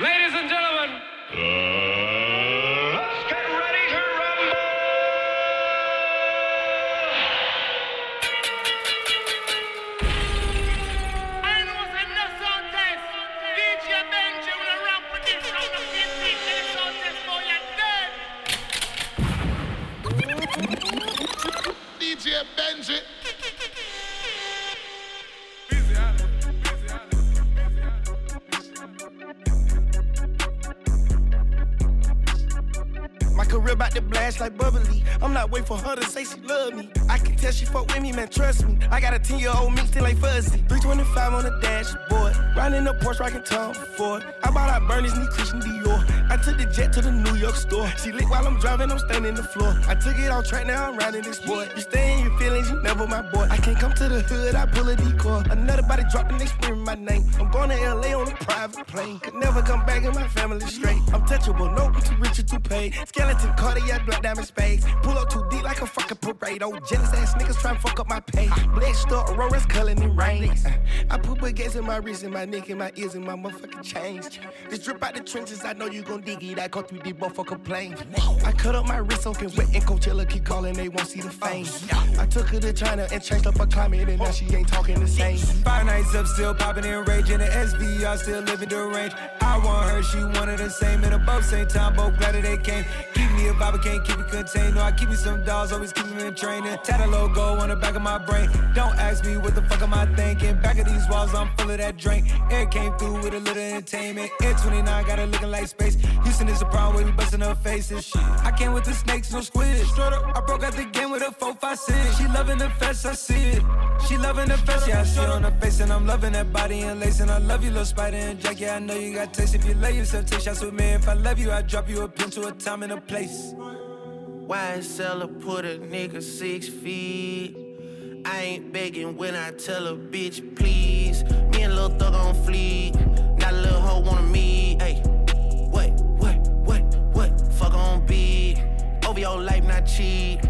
Ladies and gentlemen, let's get ready to rumble. I know sound test. DJ Benji will rock with this round of 15 minute sound test boy you're dead. DJ Benji. Career about to blast like bubbly. I'm not waiting for her to say she love me. I can tell she fuck with me, man, trust me. I got a 10 year old me still like fuzzy. 325 on the dashboard. Riding the Porsche, rocking Tom Ford. I bought out Bernie's knee Christian Dior. I took the jet to the New York store. She lit while I'm driving, I'm standing the floor. I took it off track, now I'm riding this boy. You stay in your feelings, you never my boy. I can't come to the hood, I pull a decoy. Another body drop and they screaming my name. I'm going to LA on a private plane. Could never come back and my family straight. I'm touchable, no, too rich or too paid. Skeleton, cardiac, black diamond spades. Pull up too deep like a fucking parade. Oh, jealous ass niggas try to fuck up my pay. Blessed up, Aurora's culling in rain. I put baguettes in my wrist, in my neck, in my ears, in my motherfucking chains. This drip out the trenches, I know you gon' dig it. I go through the motherfucking plane. I cut up my wrist, soaking wet, and Coachella keep calling, they won't see the fame. I took her to China and changed up her climate, and now she ain't talking the same. Five nights up, still popping and raging. The SVR still living the range. I want her, she wanted the same. And above same time, both glad that they came. Keep me a vibe, can't keep it contained. No, I keep me some dolls, always keep me in training. Tat a logo on the back of my brain. Don't ask me what the fuck am I thinking. Back of these walls, I'm full of that drink. Air came through with a little entertainment. Air 29 got her looking like space. Houston is a problem where we busting her faces. Shit. I came with the snakes, no squid. Straight up, I broke out the game with a 4 5 6. She loving the fest, I see it. She loving the fest, yeah, I see it on her face. And I'm loving that body and lace. And I love you, little spider and jack. Yeah, I know you got taste. If you love yourself, take shots with me. If I love you, I drop you a pin to a time and a place. YSL put a nigga six feet. I ain't begging when I tell a bitch please. Me and Lil Thug on fleek. Got a little hoe wanna meet. Your life, not cheap.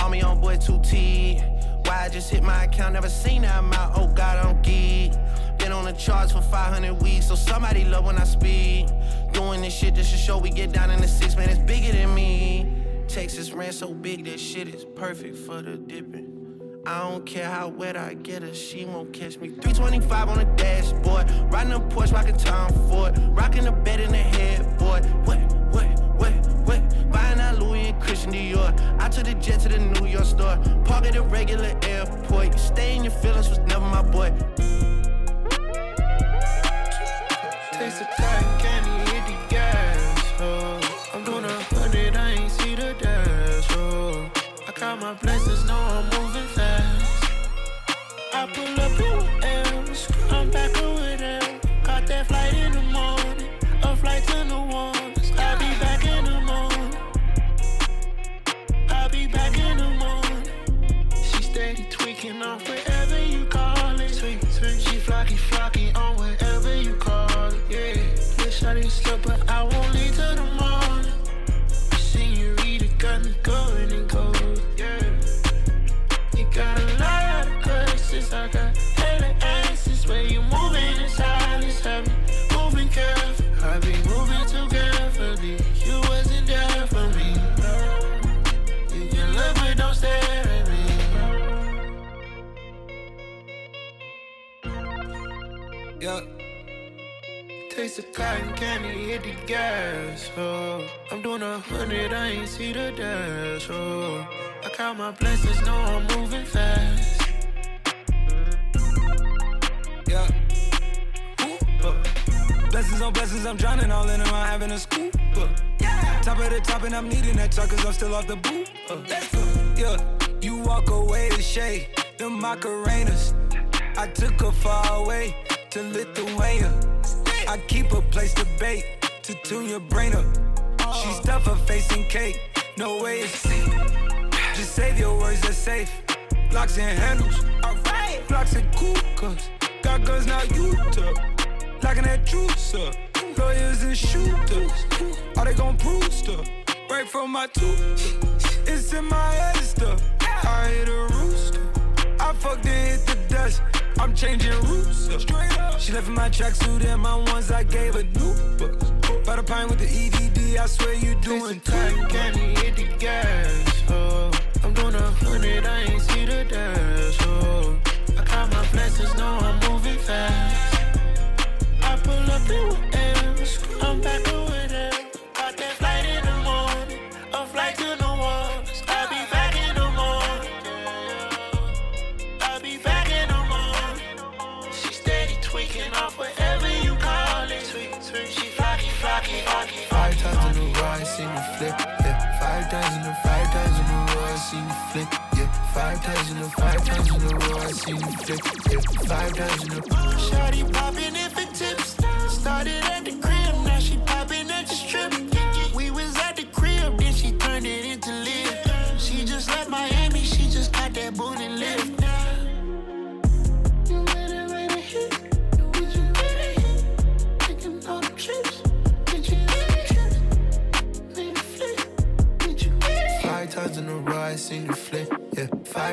All me on boy 2T. Why I just hit my account, never seen that amount. Oh God, I'm geek. Been on the charts for 500 weeks, so somebody love when I speak. Doing this shit just to show we get down in the six, man, it's bigger than me. Texas ran so big, that shit is perfect for the dipping. I don't care how wet I get her, she won't catch me. 325 on the dashboard, riding a Porsche, rocking Tom Ford, rocking the bed in the headboard. What, Christian Dior. I took the jet to the New York store, park at a regular airport. Stay in your feelings was never my boy. Taste the cotton candy, hit the gas. Oh, I'm doing a hundred, I ain't see the dash. Oh, I count my blessings, know I'm moving fast. I pull up in M's, I'm back over there. Caught that flight in the morning, gas. Oh, I'm doing a hundred, I ain't see the dash. Oh, I count my blessings, know I'm moving fast. Yeah. Ooh, uh. Blessings on blessings, I'm drowning all in them, I'm having a scoop. Uh. Top of the top, and I'm needing that truck, cause I'm still off the boot. Uh. Yeah, you walk away to shade, them Macarenas. I took her far away to Lithuania. I keep a place to bake, to tune your brain up. She stuff her face in cake, no way it's safe. Just save your words, they're safe. Locks and handles, alright. Blocks and cool cups. Got guns, now you took. Locking that juice up. Lawyers and shooters. Are they gon' prove stuff? Right from my tooth. It's in my head stuff. I hit a rooster. I fucked and hit the dust. I'm changing routes. Straight up. She left in my tracksuit and my ones I gave her new books. By the pine with the EDD, I swear you doing cotton candy, hit the gas. Oh, I'm doing a hundred, I ain't see the dash. Oh, I got my blessings, know I'm moving fast. I pull up in M's, I'm back over five times in a five times in a row, I seen you flip. Yeah, five times in a. Shawty popping if it for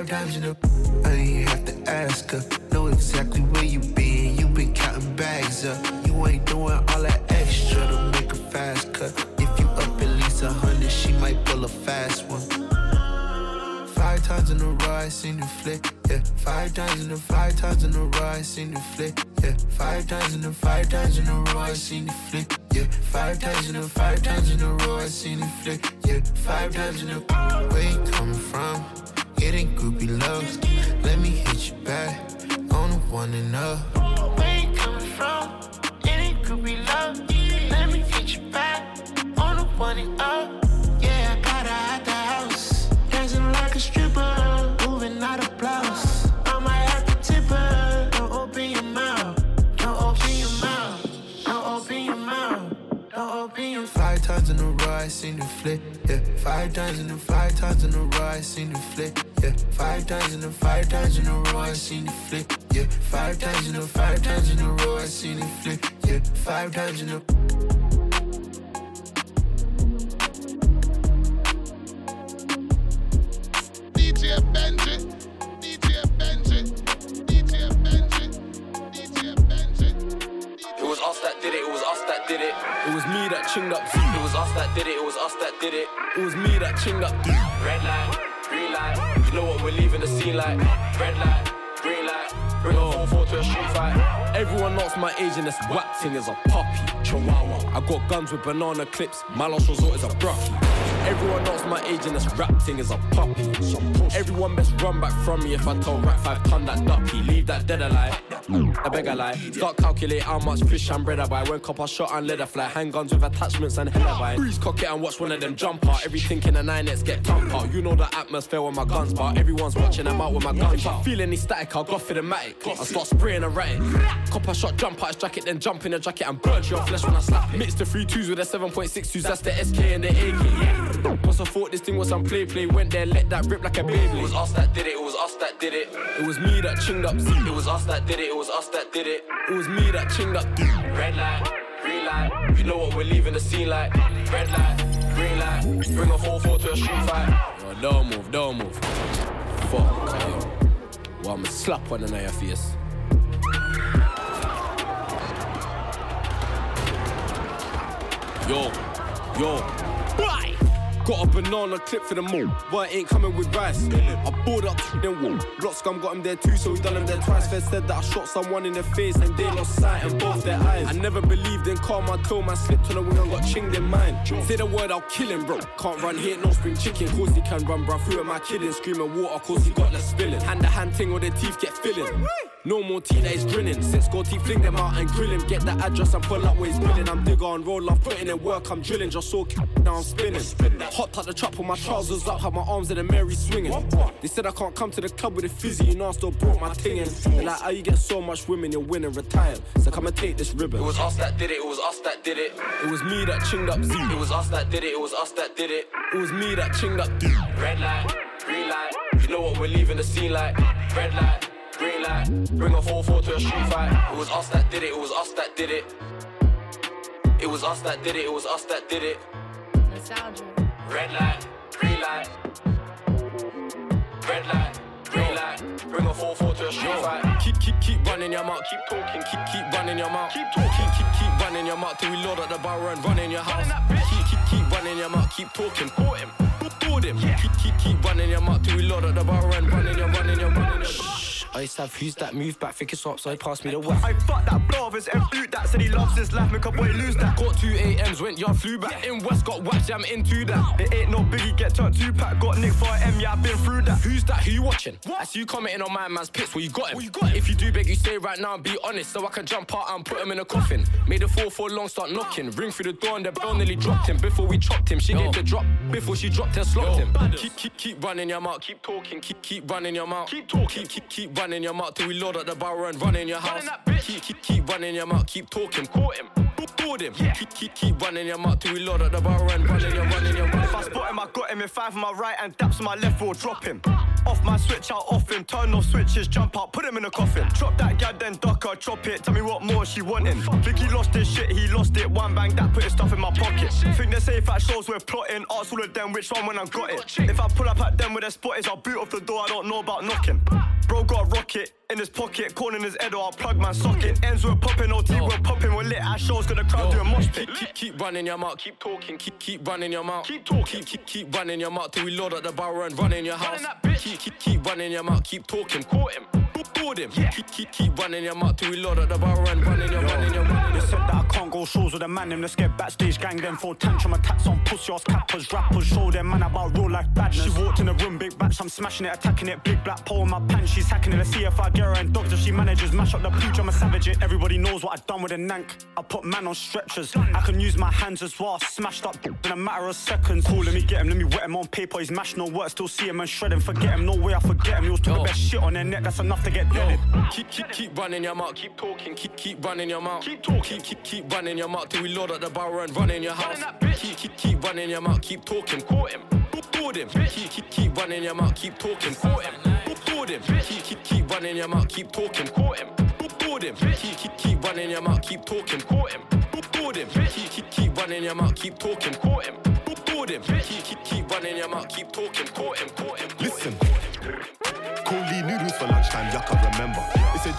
times in a. I ain't have to ask her. Know exactly where you been. You been counting bags up. You ain't doing all that extra to make a fast cut. If you up at least a hundred, she might pull a fast one. Five times in a row, I seen you flip. Yeah, five times in a five times in a row, I seen you flip. Yeah, five times in a five times in a row, I seen you flip. Yeah, five times in a five times in a row, I seen you flip. Yeah, five times in a. Where you coming from? It ain't groupie love. Let me hit you back on the one and up. Where you coming from? It ain't groupie love. Let me hit you back on the one and up. Yeah, I got her at the house. Dancing like a stripper, moving out of blouse. I might have to tip her. Don't open your mouth. Don't open your mouth. Don't open your mouth. Don't open your mouth. Five times in a row, I seen you flip. Yeah, five times in a five times in a row, I seen you flip. Yeah, five times in a five times in a row, I seen you flip. Yeah, five times in a five times in a row, I seen you flip. Yeah, five times in a. DJ Benji, DJ Benji, DJ Benji, DJ Benji. It was us that did it, it was us that did it. It was me that chinged up. It was us that did it, it was us that did it. It was me that chinged up. Red light, green light. You know what we're leaving the scene like. Red light, green light. Bring a 4-4 to a street fight. Everyone knows my age and this whack thing is a puppy. Chihuahua. I got guns with banana clips. My last resort is a brucky. Everyone knows my age and this rap thing is a puppy. Everyone best run back from me if I tell rap five ton that duppy. Leave that dead alive. I beg a lie. Start calculate how much fish and bread I buy. When copper shot and let leather fly. Handguns with attachments and hella buy. Breeze cock it and watch one of them jump out. Everything in the nine X get thump out. You know the atmosphere when my guns bar. Everyone's watching them out with my guns out. Feel any static, I'll go for the matic. I start spraying a ratic. Copper shot, jump out his jacket, then jump in the jacket and burn your flesh when I slap it. Mix the three twos with the 7.62s, that's the SK and the AK. Yeah. Must have thought this thing was some play play. Went there, let that rip like a baby. It was us that did it, it was us that did it. It was me that chinged up. Z. It was us that did it, it was us that did it. It was me that chinged up. Red light, green light. You know what we're leaving the scene like. Red light, green light. Bring a 4-4 to a street fight. Yo, don't move, don't move. Fuck, yo. Well, I'ma slap one your face. Yo, yo. Bye. Got a banana clip for the mall, but it ain't coming with rice. I bought up to them wall. Block got him there too, so we done him there twice. Fed said that I shot someone in the face and they lost sight in both their eyes. I never believed in karma till man slipped on the wing and got chinged in mine. Say the word, I'll kill him, bro. Can't run here, no spring chicken. Cause he can run, bro. Through my kidding, screaming water, cause he got the spilling. Hand to hand thing or their teeth get filling. No more tea that is grinning. Since go teeth, fling them out and grill him. Get the address and pull up where he's billing. I'm digger on roll off, putting in work, I'm drilling. Just so now I'm spinning. Hot touch the trap, put my trousers up, have my arms in the Mary swinging. They said I can't come to the club with a fizzy, you know I still brought my thing in. They're like, how you get so much women, you're winning, retired. So come and take this ribbon. It was us that did it, it was us that did it. It was me that chinged up Z. It was us that did it, it was us that did it. It was me that chinged up D. Red light, green light. You know what we're leaving the scene like. Red light, green light. Bring a 4-4 to a street fight. It was us that did it, it was us that did it. It was us that did it, it was us that did it. Nostalgia. Red light, green light. Red light, green light. Bring a 4-4 to a street fight. Keep, keep, keep running your mouth. Keep talking, keep, keep running your mouth. Keep talking, keep, keep running your mouth till we load up the barrel and run in your house. Keep, keep, keep running your mouth, keep talking. Caught him, board him. Keep, keep, keep running your mouth till we load up the barrel and running your, running your, running your. Shh. I used to have who's that move back, think it's up, so he passed me the west. I fuck that blow of his M boot that said he loves his life, make a boy lose that. Got two AMs, went yard, flew back. In West, got whacked, yeah, I'm into that. It ain't no biggie, get turned two pack, got Nick for M, yeah, I've been through that. Who's that? Who you watching? I see you commenting on my man's pits. Well, you got him. you got him. If you do beg, you stay right now and be honest, so I can jump out and put him in a coffin. Made a four for long, start knocking. Ring through the door and the bell nearly dropped him. Before we chopped him, she gave the drop. Before she dropped and slopped him. Keep, keep, keep running your mouth. Keep talking. Keep, keep running your mouth. Keep talking. Keep, keep, keep running your mouth till we load up the barrel and run in your house. Keep, keep, keep running your mouth. Keep talking. Caught him. Board him. Keep, keep, keep running your mouth till we load up the barrel and run in your, running your, running If I spot him, I got him in five on my right and daps on my left, will drop him. Off my switch, out off him, turn off switches, jump out, put him in a coffin. Drop that gal, then duck her, chop it. Tell me what more she wanting. Think he lost his shit, he lost it. One bang, that put his stuff in my pocket. Think they're safe at shows we're plotting. Ask all of them which one when I got it. If I pull up at them with their spot is, I'll boot off the door, I don't know about knocking. Bro got a rocket in his pocket, corn in his head, or I'll plug my socket. Ends we're popping, OT we're popping, we're lit at shows, got the crowd doing mosh pit. Keep, keep, keep running your mouth, keep talking, keep, keep running your mouth. Keep talking, keep, keep, keep running your mouth till we load up the barrel and run in your house. Keep, keep, keep running your mouth, keep talking, caught him, board him. Keep, keep, keep running your mouth till we load up the bar and running your, run in your, run in They said that I can't go shows with a man, them let's get backstage gang them for tantrum attacks on pussy ass cappers, rappers, show them man about real life badness. She walked in the room, big batch, I'm smashing it, attacking it, big black pole in my pants, she's hacking it. Let's see if I get her and dogs if she manages. Mash up the pooch, I'm a savage it. Everybody knows what I done with a nank. I put man on stretchers. I can use my hands as well. Smashed up in a matter of seconds. Cool, let me get him, let me wet him on paper. He's mashed no work, still see him and shred him. Forget him, no way I forget him. He was talking Yo. best shit on their neck, that's enough to get deaded. Keep, keep, keep running your mouth, keep talking, keep, keep running your mouth. Keep talking, keep, keep, keep running your mouth till we load up the barrel and run in your house. Keep, keep, keep running your mouth, keep talking, caught him, board him. Keep, keep, keep running your mouth, keep talking, caught him, board him. Keep, keep, keep running your mouth, keep talking, caught him, board him. Keep, keep, keep running your mouth, keep talking, caught him, board him. Keep, keep, keep running your mouth, keep talking, caught him, board him. Keep, keep, keep running your mouth, keep talking, caught him, yuck, I remember.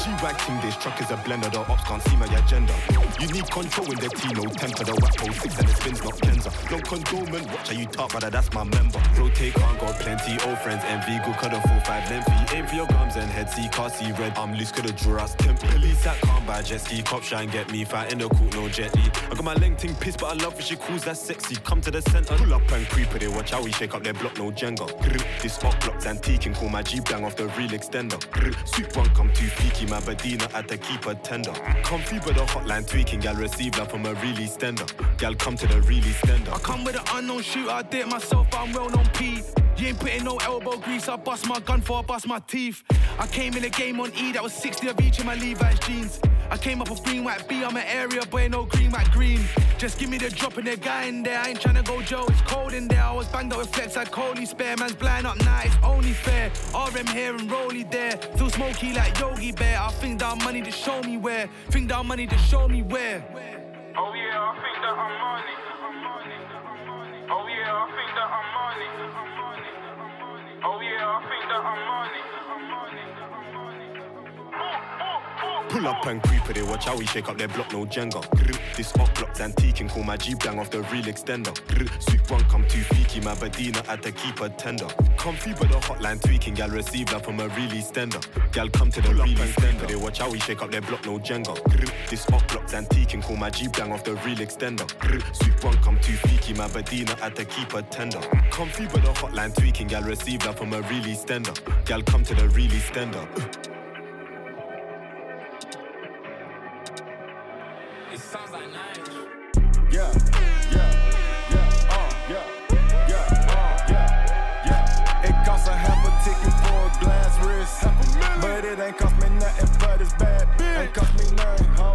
A G-Wag this truck is a blender, the ops can't see my agenda. You need control in the T, no temper, the whack hole six and the spins not Kenza. No condonement, watch how you talk, brother, that's my member. Rotate, can't got plenty, old friends, envy, good cuddle, full five lengthy. Aim for your gums and head, see, can't see red. I'm loose, coulda draw us temp. Police that can't buy jet ski, cop try and get me, fight in the court, no Jet Li. I got my length ting piss, but I love when she calls that sexy. Come to the center, pull up and creep it, watch how we shake up their block, no Jenga. Grr, This up block's antique and call my G bang off the real extender. Grr, one come too peaky, Badina at the keeper tender. Comfy but the hotline tweaking, gal receive love from a really stender. Gal come to the really stender. I come with an unknown shooter, I did myself, but I'm well known P. You ain't putting no elbow grease, I bust my gun for I bust my teeth. I came in the game on E, that was 60 of each in my Levi's jeans. I came up with green white B, I'm an area boy, no green white green. Just give me the drop and the guy in there, I ain't tryna go Joe, it's cold in there. I was banged up with flex like Coley spare, man's blind up now, it's only fair. RM here and Roly there, feel smoky like Yogi Bear. I think down money to show me where, think down money to show me where. Oh yeah, I think that I'm money. Oh yeah, I think that I'm money. Oh yeah, I think that I'm money. Pull up and creep with it, watch how we shake up their block, no Jenga. Grr, This up block's antique and call my G bang off the real extender. Grr, Soup one come too freaky, my Badina at the keeper tender. Comfy but the hotline tweaking, gal receive love from a really stender. Gal come to the really extender. They watch how we shake up their block, no Jenga. Grr, This up block's antique and call my G bang off the real extender. Grr, Soup one come too freaky, my Badina at the keeper tender. Comfy but the hotline tweaking, gal receive love from a really stender. Gal come to the really stender. Uh. But it ain't cost me nothing but it's bad. Ain't cost me nothing, ho.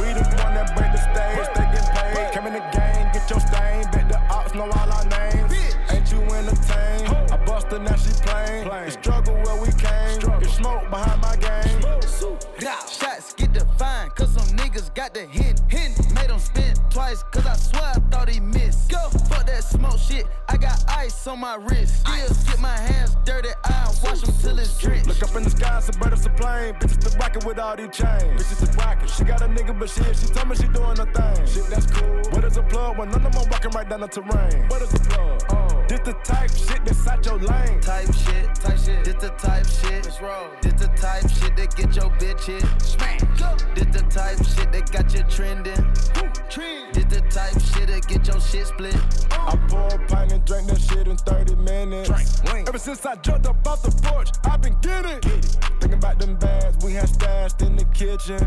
We the one that break the stage, they get paid. Come in the game, get your stain. Bet the ops know all our names. Ain't you entertained? I busted, now she plain. The struggle where we came. It's smoke behind my game. Shots get defined, cause some niggas got the hint. hint. Made them spin twice, cause I swear I thought he missed. Go, fuck that smoke shit, ice on my wrist. Still get my hands dirty, I wash them till it's drenched. Look up in the sky, some bird, it's a plane. Bitches been rockin' with all these chains. Bitches is rockin'. She got a nigga, but shit, she told me she doing her thing. Shit, that's cool. What is a plug when none of them walking right down the terrain. What is the plug? Oh. This the type shit that's out your lane. Type shit, type shit. This the type shit. Let's roll. This the type shit that get your bitch hit. Smack. Go. This the type shit that got you trending. Trend. This the type shit that get your shit split. Uh. I pour a pint and drink that shit in 30 minutes. Drink. Ever since I jumped up off the porch, I've been getting. it Thinking about them bags we had stashed in the kitchen.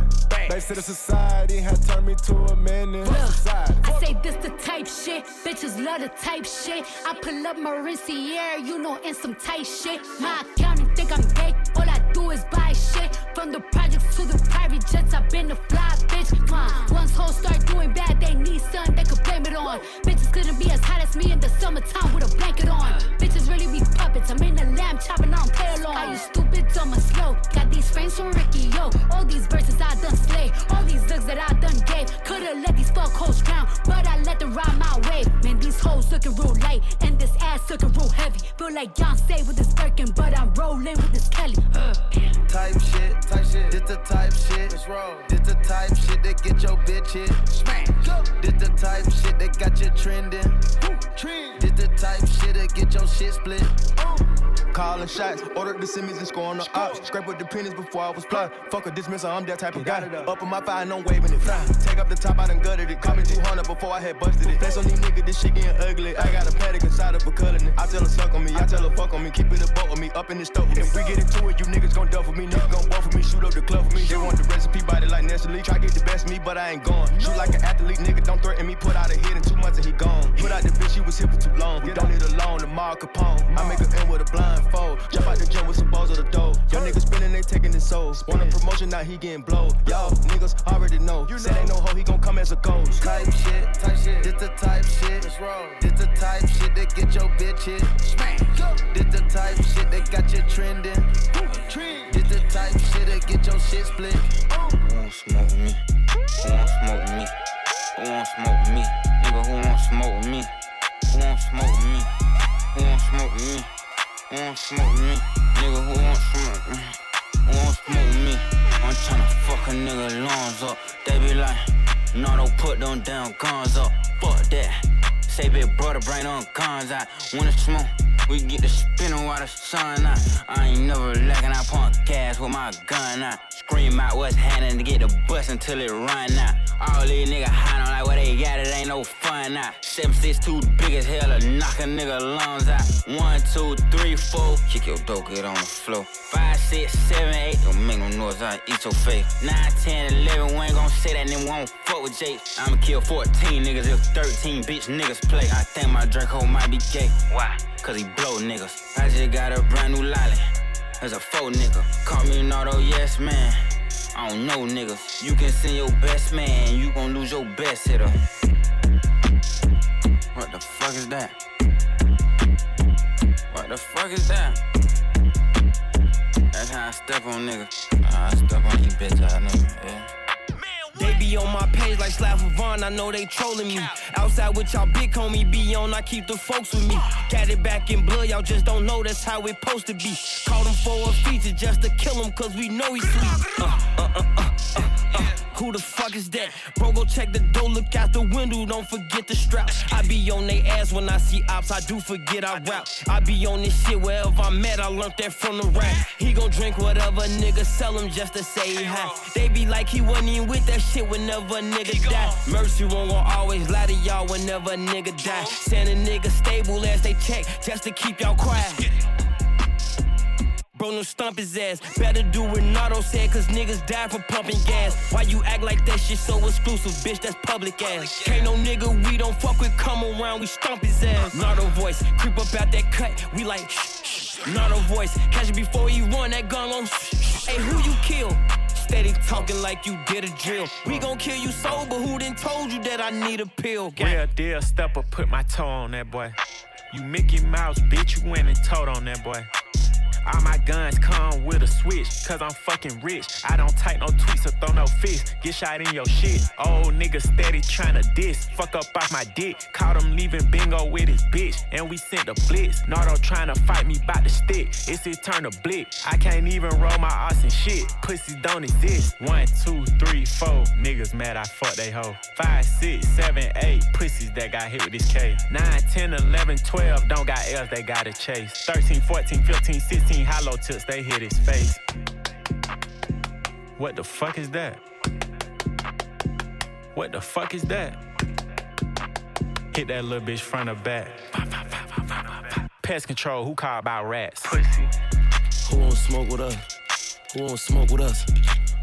They to the society had turned me to a menace. Society. I say this the type shit, bitches love the type shit. I pull up Mauricio, you know, in some tight shit. My accountant think I'm gay, is buy shit. From the projects to the private jets, I've been a fly bitch. Uh, once hoes start doing bad, they need something they could blame it on. Bitches couldn't be as hot as me in the summertime with a blanket on. Bitches really be puppets, I'm in the lamb chopping on play along. Are you stupid, dumb, or slow? Got these frames from Ricky, yo. All these verses I done slay, all these looks that I done gave. Could've let these fuck hoes drown, but I let them ride my way. Man, these hoes looking real light, and this ass looking real heavy. Feel like Beyonce with this Birkin, but I'm rolling with this Kelly. Uh. Type shit, type shit. This the type shit. This the type shit that get your bitch hit. Smack. This the type shit that got you trending. Trend. This the type shit that get your shit split. Oh. Calling shots, ordered the Simmons and scoring the ops. Scrape with the pennies before I was fly. Fuck a dismissal, I'm that type of guy. Up in my fire, no waving it. Fly. Take up the top, I done gutted it. Call me 200 before I had busted it. Flex on these niggas, this shit getting ugly. I got a paddock inside of a cuddling it. I tell her suck on me, I tell her fuck on me. Keep it a boat with me, up in the stove. If we get into it, you niggas gon' duff with me. Niggas gon' buff with me, shoot up the club for me. They want the recipe, body like Nestle. Try get the best of me, but I ain't going. Shoot like an athlete, nigga, don't threaten me. Put out a hit in two months and he gone. Put out the bitch, she was here for too long. We don't need a loan, the Mar Capone. I make her end with a blindfold. Jump out the gym with some balls of the dough. Young niggas spinning, they taking his souls. Want a promotion, now he getting blow. Y'all niggas already know. You Said ain't no hoe, he gon' come as a ghost. Type shit, type shit. This the type shit. Let's roll. This the type shit that get your bitch hit. Smack. This the type shit that got you trending. Trend. This the type shit that get your shit split. Who won't smoke me? Who won't smoke me? Who won't smoke me? Nigga, who won't smoke me? Who won't smoke me? Who won't smoke me? Who won't smoke me? Nigga, who won't smoke me? Who won't smoke me? I'm tryna fuck a nigga lungs up. They be like, no, don't put them damn guns up. Fuck that. Say big brother, bring on guns I wanna smoke, we get the spinning while the sun out. I ain't never lacking, I pump gas with my gun out. Scream out what's happening until it run out. All these niggas hiding like what they got, it ain't no fun now. Seven six two big as hell to knock a nigga lungs out. One, two, three, four, kick your dope, get on the floor. Five, six, seven, eight, don't make no noise, I eat your face. Nine, ten, eleven, we ain't gon' say that, then won't fuck with Jake. I'ma kill 14 niggas if 13 bitch niggas play. I think my Draco might be gay. Why? Cause he blow niggas. I just got a brand new lolly. As a faux nigga. Call me an auto yes man. I don't know niggas. You can send your best man, you gon' lose your best hitter. What the fuck is that? What the fuck is that? That's how I step on niggas. I step on you bitch I nigga, yeah. They be on my page like Slav Vaughn, I know they trolling me. Outside with y'all big homie be on, I keep the folks with me. Got it back in blood, y'all just don't know that's how it supposed to be. Called him for a feature just to kill him, cause we know he's sweet. Uh, uh, uh, uh, uh, uh. Who the fuck is that? Bro, go check the door, look out the window, don't forget the strap. I be on they ass when I see ops, I do forget I rap. I be on this shit wherever I'm at, I learned that from the rap. He gon' drink whatever nigga sell him just to say hi. They be like he wasn't even with that shit whenever a nigga die. Mercy won't gon' always lie to y'all whenever a nigga die. Send a nigga stable as they check just to keep y'all quiet. Bro, no stump his ass. Better do what Nardo said, cause niggas die for pumping gas. Why you act like that shit so exclusive, bitch? That's public ass. Can't no nigga we don't fuck with come around, we stomp his ass. Nardo voice, creep up out that cut, we like shh, shh. Nardo voice, catch it before he run that gun on. Shh. Hey, who you kill? Steady talking like you did a drill. We gon' kill you sober, who done told you that I need a pill? Real deal stepper, put my toe on that boy. You Mickey Mouse, bitch, you went and told on that boy. All my guns come with a switch, cause I'm fucking rich. I don't type no tweets or throw no fists. Get shot in your shit. Old nigga steady tryna diss. Fuck up off my dick. Caught him leaving bingo with his bitch. And we sent the blitz. Nardo tryna fight me by the stick. It's his turn to blick. I can't even roll my ass and shit. Pussy don't exist. One, two, three, four. Niggas mad I fuck they hoe. Five, six, seven, eight. Pussies that got hit with this K. 9, 10, 11, 12. Don't got L's, they gotta chase. 13, 14, 15, 16. Hollow tips, they hit his face. What the fuck is that? What the fuck is that? Hit that little bitch front or back. Pest control, who called about rats? Pussy. Who won't smoke with us? Who won't smoke with us?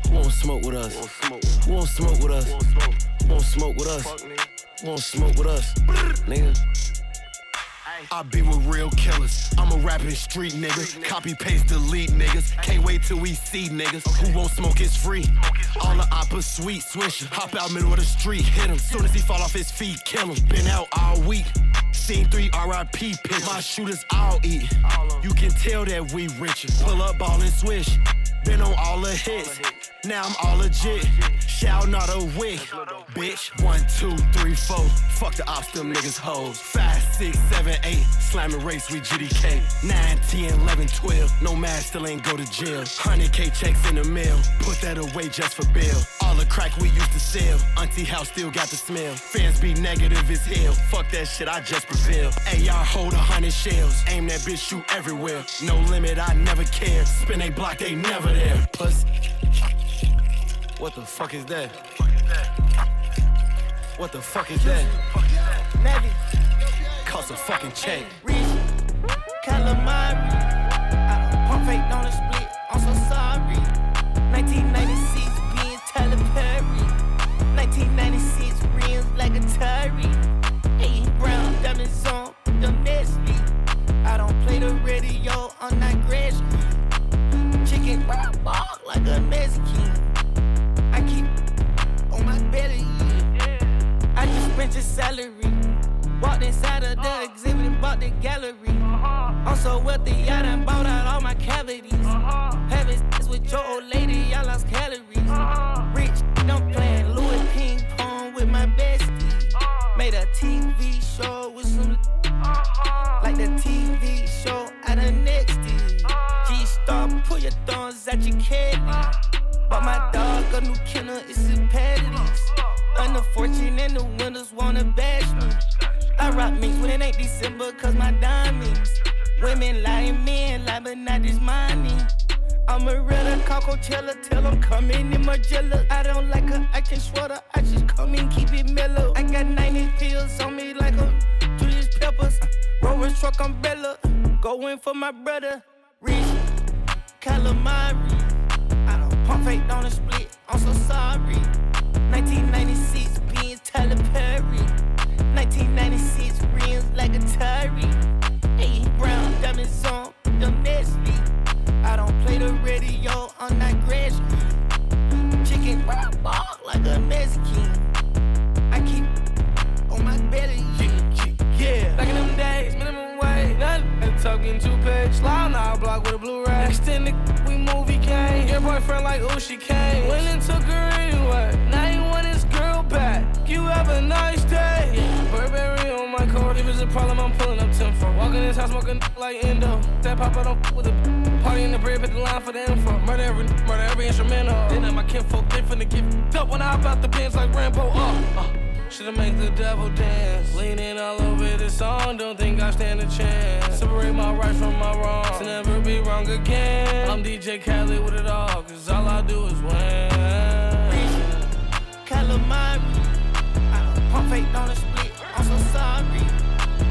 Who won't smoke with us? Who won't smoke with us? Who won't smoke with us? Who won't smoke with us? Nigga. I be with real killers. I'm a rapping street nigga. Copy, paste, delete niggas. Can't wait till we see niggas. Who won't smoke is free. All the oppa sweet swisher. Hop out middle of the street, hit him. Soon as he fall off his feet, kill him. Been out all week. Seen three RIP pics. My shooters all eat. You can tell that we richer. Pull up, ball and swish. Been on all the hits. Now I'm all legit. Shout not a wig. Bitch. One, two, three, four. Fuck the ops, them niggas hoes. Five, six, seven, eight. Slamming race, we GDK. Nine, 10, 11, 12. No man still ain't go to jail. 100K checks in the mail. Put that away just for bail. All the crack we used to sell. Auntie house still got the smell. Fans be negative as hell. Fuck that shit, I just prevail. AR hold a hundred shells. Aim that bitch, shoot everywhere. No limit, I never care. Spin a block, they never there. Puss. What the fuck is that? What the fuck is that? Navy. Cost a fucking check. Rich. Calamari. I pump fake on the split. I'm so sorry. 1996 Benz Tyler Perry. 1996 rims like Atari. Hey, brown diamonds on the Nestle. I don't play the radio on that street. Chicken brown bark like a Mexican. I just spent your salary. Walked inside of the uh-huh. exhibit and bought the gallery. Uh-huh. I'm so wealthy, I done bought out all my cavities. Uh-huh. Having sex with your old lady, I lost calories. Rich, don't play Louis ping pong with my bestie. Made a TV show with some like the TV show out of Nexty. G Star, pull your thumbs at your caddy. But my dog a new killer, it's his patties. Unfortunate and the winners wanna bash me. I rock mix when it ain't December, cause my diamonds. Women lying, men lie, but not this money. I'm a realer, call Coachella, tell them come in in Margiela. I don't like her, I can sweater, I just come in, keep it mellow. I got 90 pills on me like a Julius Peppers. Rover truck umbrella, going for my brother. Rich calamari. I don't pump fake on the split, I'm so sorry. 1996 Benz Tyler Perry. 1996 rims like a Atari. Hey, brown diamonds on the Nestle. I don't play the radio on that grass street. Chicken brown bark like a Mexican. I keep on my belly. Yeah, back in them days, minimum wage, nothing. And talking two page, slide on our block with a blue ray. Extended, we movie came. Your boyfriend like, ooh, she came. Went and took her anyway. You have a nice day. Burberry on my coat. If it's a problem, I'm pulling up 10 for. Walking in this house, smoking like Endo. That papa don't f- with a party in the bread, but the line for the info. Murder every, murder every instrumental. Then at my kinfolk, they finna get f***ed up when I hop out the pants like Rambo. Uh, uh. Shoulda make the devil dance. Leaning all over the song, don't think I stand a chance. Separate my right from my wrong, to never be wrong again. I'm DJ Khaled with it all, cause all I do is win. calamari. I don't pump fake on the split, I'm so sorry.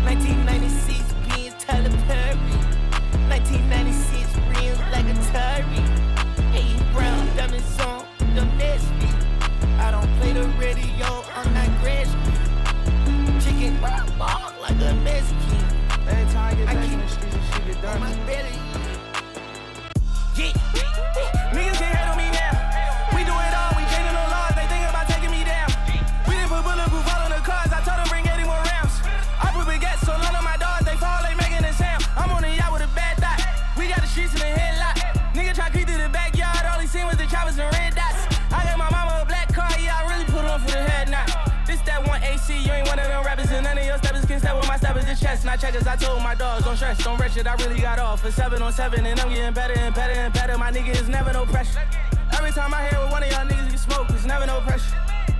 1996 Benz Tyler Perry. 1996 rims like Atari. Hey, brown diamonds on the Nestle. I don't play the radio that grass street. Chicken brown bark like a Mexican. Every time I get back in the streets, shit get dirty. Told my dogs, don't stress, don't rush it, I really got off. For seven on seven, and I'm getting better and better and better. My nigga is never no pressure. Every time I hear with one of y'all niggas get smoke, it's never no pressure.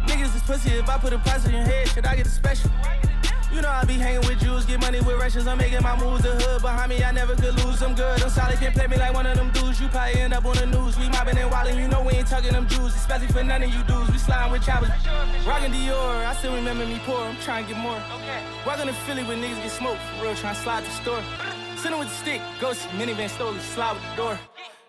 Niggas is pussy, if I put a price on your head, should I get a special? You know I be hanging with Jews, get money with Russians. I'm making my moves. The hood behind me, I never could lose. I'm good. I'm solid, can't play me like one of them dudes. You probably end up on the news. We mobbing and wildin', you know we ain't tugging them Jews, especially for none of you dudes. We sliding with choppers, rockin' Dior. I still remember me poor. I'm trying to get more. Welcome to Philly where niggas get smoked for real, trying to slide the store. Sitting with the stick, ghost minivan stole it, slide with the door.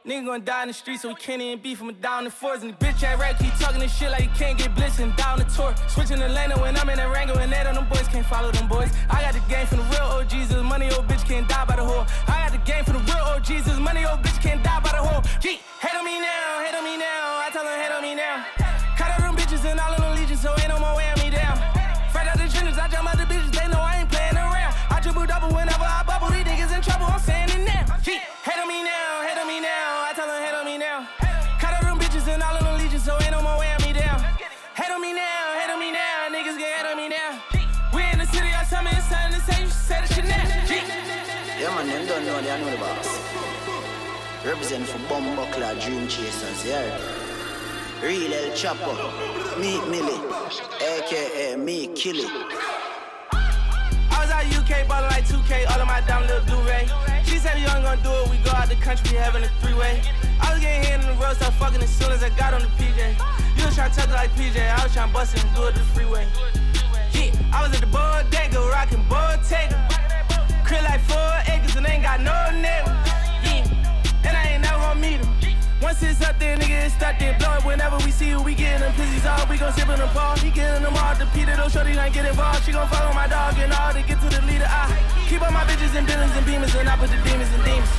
Nigga gonna die in the street, so we can't even beef him down the fours. And the bitch at rap keep talking this shit like he can't get blitzed and down the tour. Switching the lane when I'm in a Rango and that on them boys can't follow them boys. I got the game from the real OGs, this money old bitch can't die by the whore. I got the game from the real OGs, this money old bitch can't die by the whore. Gee, hate on me now, hate on me now. I tell them hate on me now. Cut out them bitches and all of them legions, so ain't no more wearing me down. Fresh out the trenches, I jump out the bitches, they know I ain't playing around. I triple double whenever I bubble, these niggas in trouble, I'm saying it now. Represent for Bumbuckler Dream Chasers, yeah. Real El Chapo, Meek Milly, aka Me Killy. I was out UK ballin' like 2K, all of my down little Blu-ray. She said you ain't gonna do it, we go out the country having a three-way. I was getting hit in the road, start fucking as soon as I got on the PJ. You was tryna touch it like PJ, I was tryna bust it and do it the freeway. Yeah, I was at the bodega, rockin' Bottega. It's up there, nigga, it's stuck there. Blow it whenever we see you, we getting them pussies all. We gon' sip in the ball. He getting them all. The Peter, those shorty ain't get involved. She gon' follow my dog and all to get to the leader. I keep all my bitches in buildings and beamers and I put the demons in demons.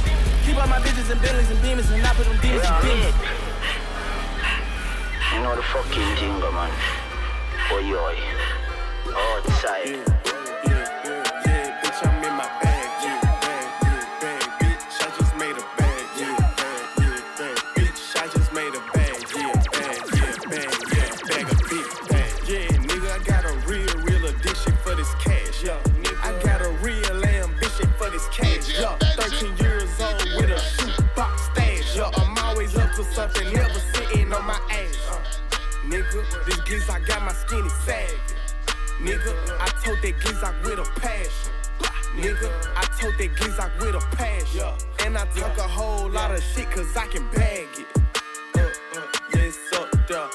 Keep my bitches in buildings and beamers and I put them demons in demons. You know the fucking jingle, man. Oi, oi. Outside. Yeah, Nigga, I told that Gizak with a passion. Nigga, I told that Gizak with a passion. And I talk a whole lot of shit cause I can bag it. Uh, uh, yeah, it's up there.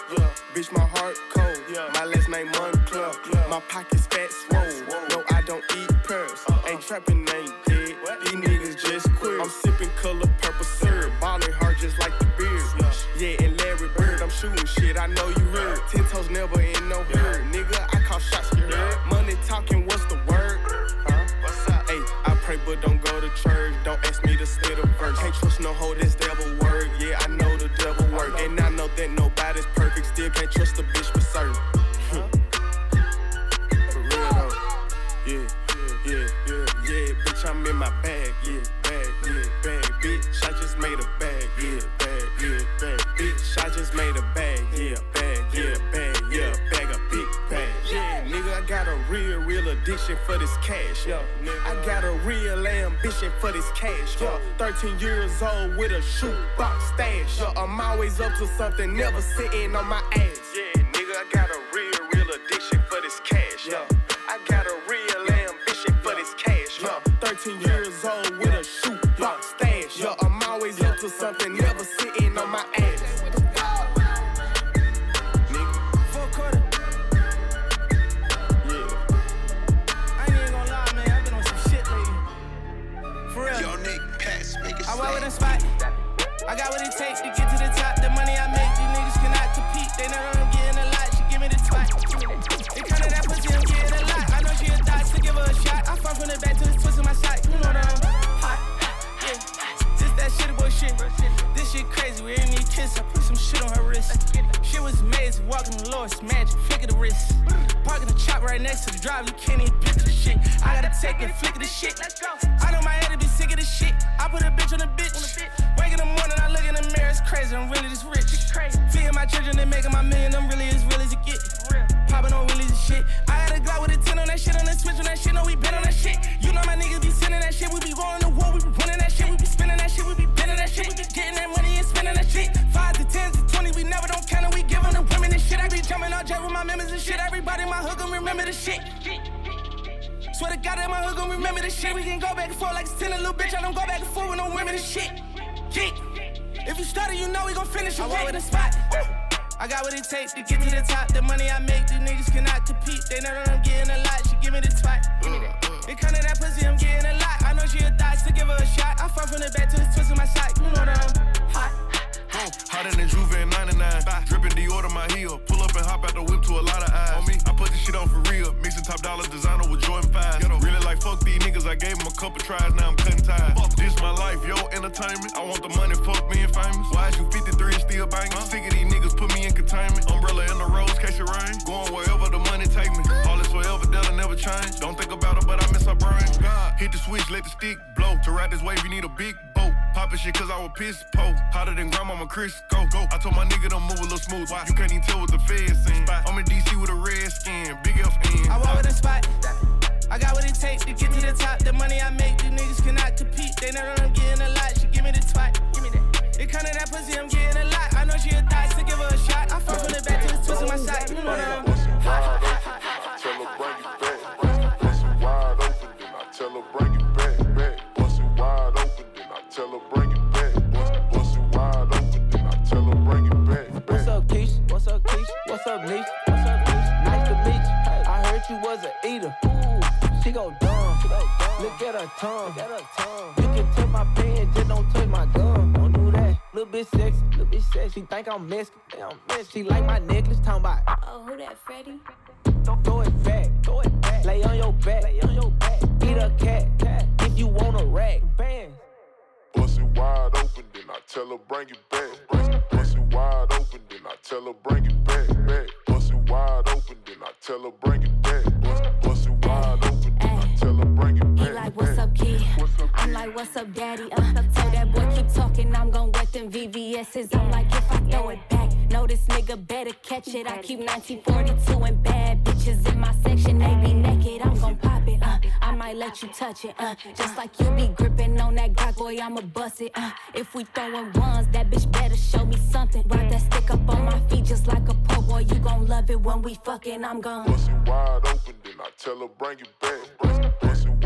Bitch, my heart cold. My last name Moncler. My pockets fat swole. No, I don't eat pearls. Ain't trapping, ain't cash. Yo, 13 years old with a shoebox stash. Yo, I'm always up to something, never sitting on my ass. right next to the drive, you can't even picture the shit. I gotta take and flick of the shit. I know my head to be sick of the shit. I put a bitch on a bitch. Wake in the morning, I look in the mirror, it's crazy. I'm really just rich. Feeding my children and making my million, I'm really as real as it get. Popping on wheelies and shit. I had a Glock with a 10 on that shit, on the switch on that shit. No, we been on that shit. You know my niggas be sending that shit. We be rolling the war, we be running that nigga Swear to God that my hood gon' remember this shit. We can go back and forth like it's 10 a little bitch. I don't go back and forth with no women and shit. Yeah. If you started, you know we gon' finish. I walk with a spot. I got what it takes to get to the top. The money I make, the niggas cannot compete. They know that I'm getting a lot. She give me the twat. That. Mm. It come to that pussy, I'm getting a lot. I know she a thot, to give her a shot. I fuck from the back to the twist of my side. You know that I'm hot. Hotter than Juve in 99. Dripping Dior to my heel. Pull up and hop out the whip to a lot of eyes. On me, I put this shit on for real. Mixing top dollar designer with Jordan 5. Really like fuck these niggas. I gave them a couple tries, now I'm cutting ties. Fuck this my life, yo, entertainment. I want the money, fuck being famous. Why is you 53 and still banging? Sick of these niggas, put me in containment. Umbrella in the rose, catch it rain. Going wherever the money take me. All forever, that'll never change. Don't think about it, but I miss her brain. God, hit the switch, let the stick blow. To ride this wave, you need a big boat. Poppin' shit cause I was piss po. Hotter than grandmama Chris. Go, go. I told my nigga to move a little smooth. Why? You can't even tell what the feds saying. I'm in DC with a red skin. Big FN. I walk with a spot. I got what it takes to get to the top. The money I make, the niggas cannot compete. They know I'm getting a lot. She give me the twat. Give me that. It to that pussy, I'm getting a lot. I know she a thot, to give her a shot. I fuck from the back to the twist of my side. You know I'm What's up, Nisha? What's up, Nisha? Nice to meet you. I heard you was an eater. Ooh, she go dumb. She go dumb. Look at her tongue. Look at her tongue. You can touch my pen, just don't touch my gum. Don't do that. Little bit sexy, little bit sexy. She think I'm Mexican. Think I'm Mexican. She like my necklace, talking about. Oh, who that, Freddie? Throw it back, throw it back. Lay on your back, lay on your back. Eat a cat, cat. If you want a rack, bam. Bust it wide open, then I tell her bring it back. Bust, bust it wide open, then I tell her bring it back. Back. Bust it wide open, then I tell her bring it back. Bust, bust it wide open, tell her bring it back. He like, what's up, kid? I'm like, what's up, daddy? Uh, tell that boy keep talking, I'm gon' wet them VVS's. I'm like, if I throw it back, know this nigga better catch it. I keep 1942 and bad bitches in my section, they be naked. I'm gon' pop it, uh, I might let you touch it, uh, just like you be gripping on that Glock, boy, I'ma bust it, uh. If we throwin' ones, that bitch better show me something. Ride that stick up on my feet just like a po' boy, you gon' love it when we fucking. I'm gon' Bust it wide open, then I tell her bring it back.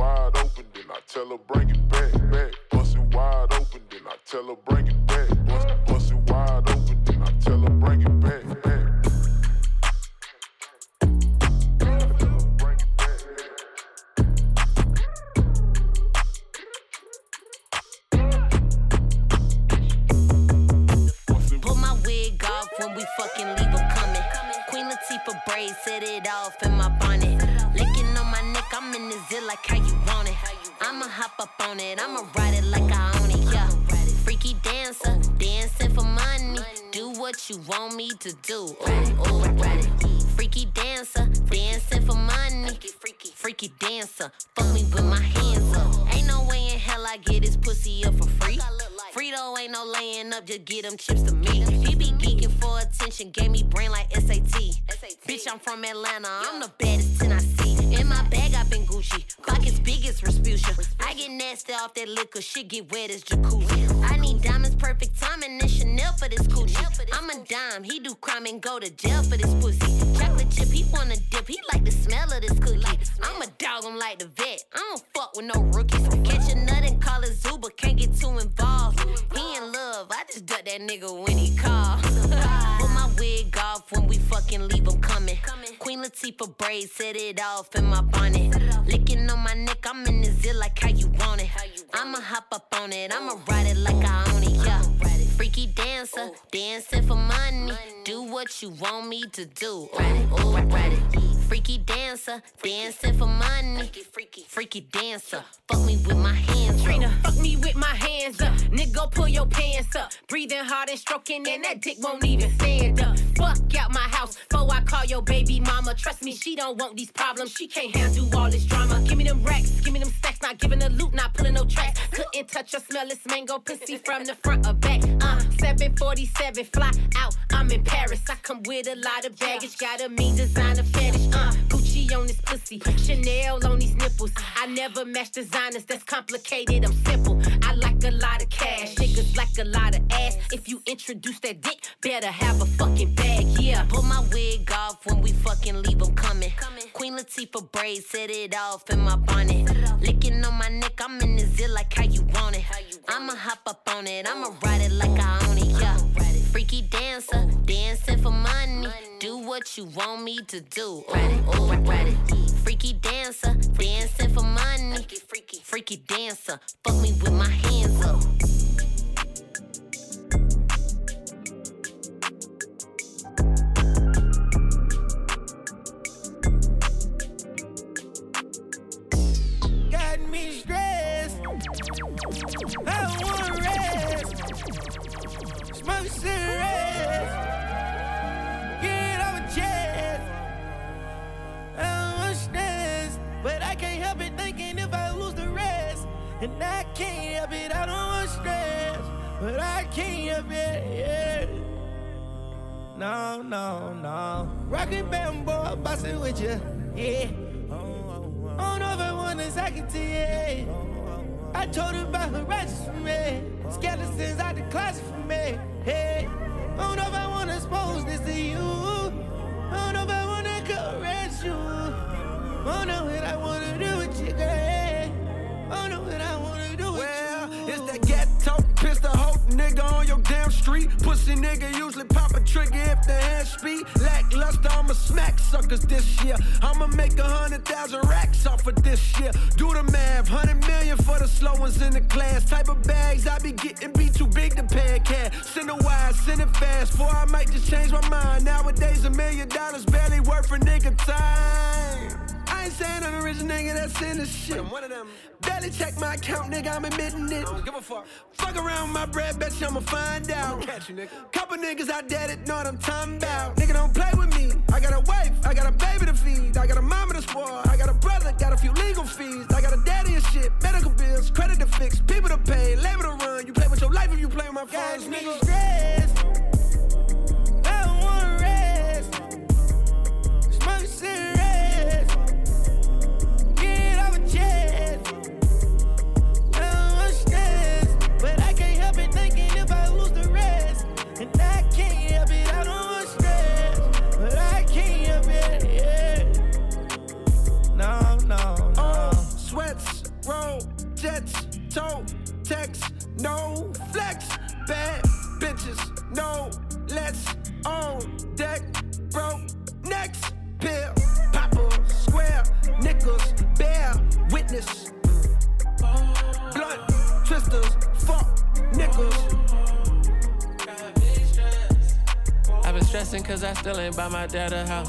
Wide open, then I tell her bring it back. Back. Bust it wide open, then I tell her bring it back. Bust, bust it wide open, then I tell her bring it back. back. Hop up on it, I'ma ride it like I own it, yeah. Freaky dancer, dancing for money. Do what you want me to do. Ooh, ooh. Freaky dancer, dancing for money. Freaky dancer, fuck me with my hands up. Ain't no way in hell I get this pussy up for free. Frito ain't no laying up, just get them chips to me. He be geeking for attention, gave me brain like SAT. Bitch, I'm from Atlanta, I'm the baddest 10 I see. In my bag, I've been Gucci. Pockets big as. Get nasty off that liquor, shit get wet as jacuzzi. I need diamonds, perfect timing, and Chanel for this coochie. I'm a dime, he do crime and go to jail for this pussy. Chocolate chip, he wanna dip, he like the smell of this cookie. I'm a dog, I'm like the vet. I don't fuck with no rookies. Catch a nut and call it Zuba, can't get too involved. He in love, I just duck that nigga when he call. Wig off when we fucking leave him coming. Queen Latifah braid, set it off in my bonnet. Licking on my neck, I'm in the zit like how you want it. I'ma hop up on it, I'ma ride it like I own it, yeah. Freaky dancer, dancing for money. Do what you want me to do. Ooh, ooh, ride it. Freaky dancer, dancing for money. Freaky dancer, fuck me with my hands. Trina, fuck me with my hands up. Nigga, pull your pants up. Breathing hard and stroking, and that dick won't even stand up. Fuck out my house before I call your baby mama. Trust me, she don't want these problems. She can't handle all this drama. Give me them racks, give me them stacks. Not giving a loot, not pulling no tracks. Couldn't touch or smell this mango pussy from the front or back. Uh, 747, fly out. I'm in Paris. I come with a lot of baggage. Got a mean designer fetish. On this pussy. Chanel on these nipples. I never match designers that's complicated. I'm simple. I like a lot of cash. Niggas like a lot of ass. If you introduce that dick, better have a fucking bag. Yeah. Pull my wig off when we fucking leave them coming. Queen Latifah braids, set it off in my bonnet. Licking on my neck, I'm in the zit like how you want it. I'ma hop up on it, I'ma ride it like I own it, yeah. Freaky dancer, dancing for money. Do what you want me to do. Freaky dancer, dancing for money. Freaky dancer, fuck me with my hands up. Fuck. Around my bread, bet you I'ma find out. catch you, nigga. Couple niggas out there that know what I'm talking about. Nigga, don't play with me. I got a wife, I got a baby to feed. I got a mama to spoil. I got a brother, got a few legal fees. I got a daddy and shit, medical bills, credit to fix, people to pay, labor to run. You play with your life if you play with my me nigga. Dad a house.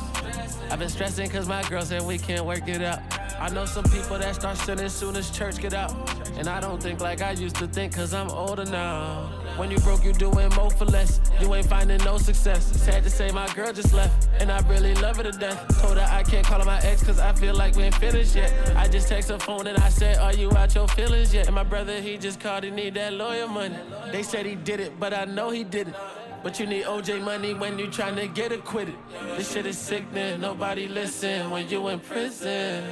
I've been stressing cause my girl said we can't work it out. I know some people that start sinning soon as church get out. And I don't think like I used to think cause I'm older now. When you broke, you doing more for less. You ain't finding no success. Sad to say my girl just left. And I really love her to death. Told her I can't call her my ex cause I feel like we ain't finished yet. I just text her phone and I said, Are you out your feelings yet? And my brother, he just called, he need that lawyer money. They said he did it, but I know he didn't. But you need OJ money when you tryna get acquitted. This shit is sickening, nobody listen when you in prison.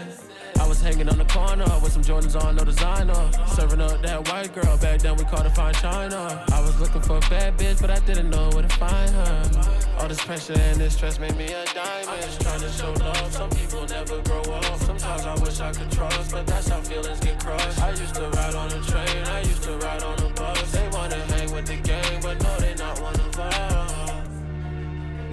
I was hanging on the corner with some Jordans on, no designer. Serving up that white girl, back then we called her fine china. I was looking for a bad bitch, but I didn't know where to find her. All this pressure and this stress made me a diamond. Just trying to show love, some people never grow up. Sometimes I wish I could trust, but that's how feelings get crushed. I used to ride on a train, I used to ride on a bus. They wanna hang with the gang, but no,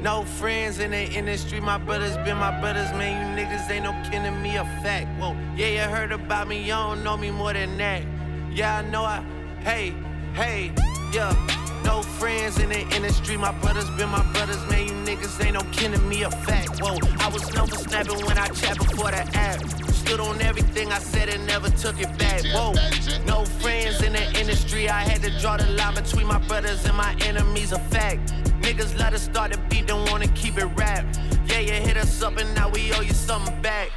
No friends in the industry, my brothers been my brothers, man. You niggas ain't no kin to me, a fact. Whoa, yeah, you heard about me, you don't know me more than that. Yeah, I know I, hey, hey, yeah. No friends in the industry, my brothers been my brothers, man. You niggas ain't no kin to me, a fact. Whoa, I was known for snapping when I chat before the app. Stood on everything I said and never took it back. Whoa, no friends in the industry, I had to draw the line between my brothers and my enemies, a fact. Niggas let us start the beat, don't wanna keep it rap. Yeah, you hit us up and now we owe you something back.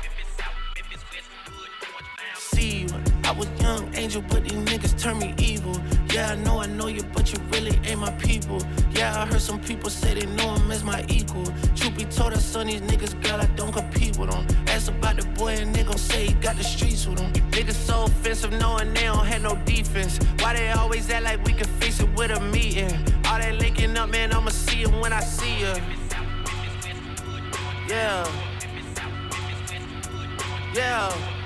See I was young angel, but these niggas turn me evil. Yeah, I know I know you, but you really ain't my people. Yeah, I heard some people say they know him as my equal. Truth be told, I son these niggas, girl, I don't compete with them. Ask about the boy, and they gon' say he got the streets with him. Niggas so offensive, knowing they don't have no defense. Why they always act like we can fix it with a meeting? All that linking up, man, I'ma see him when I see ya. Yeah. Yeah.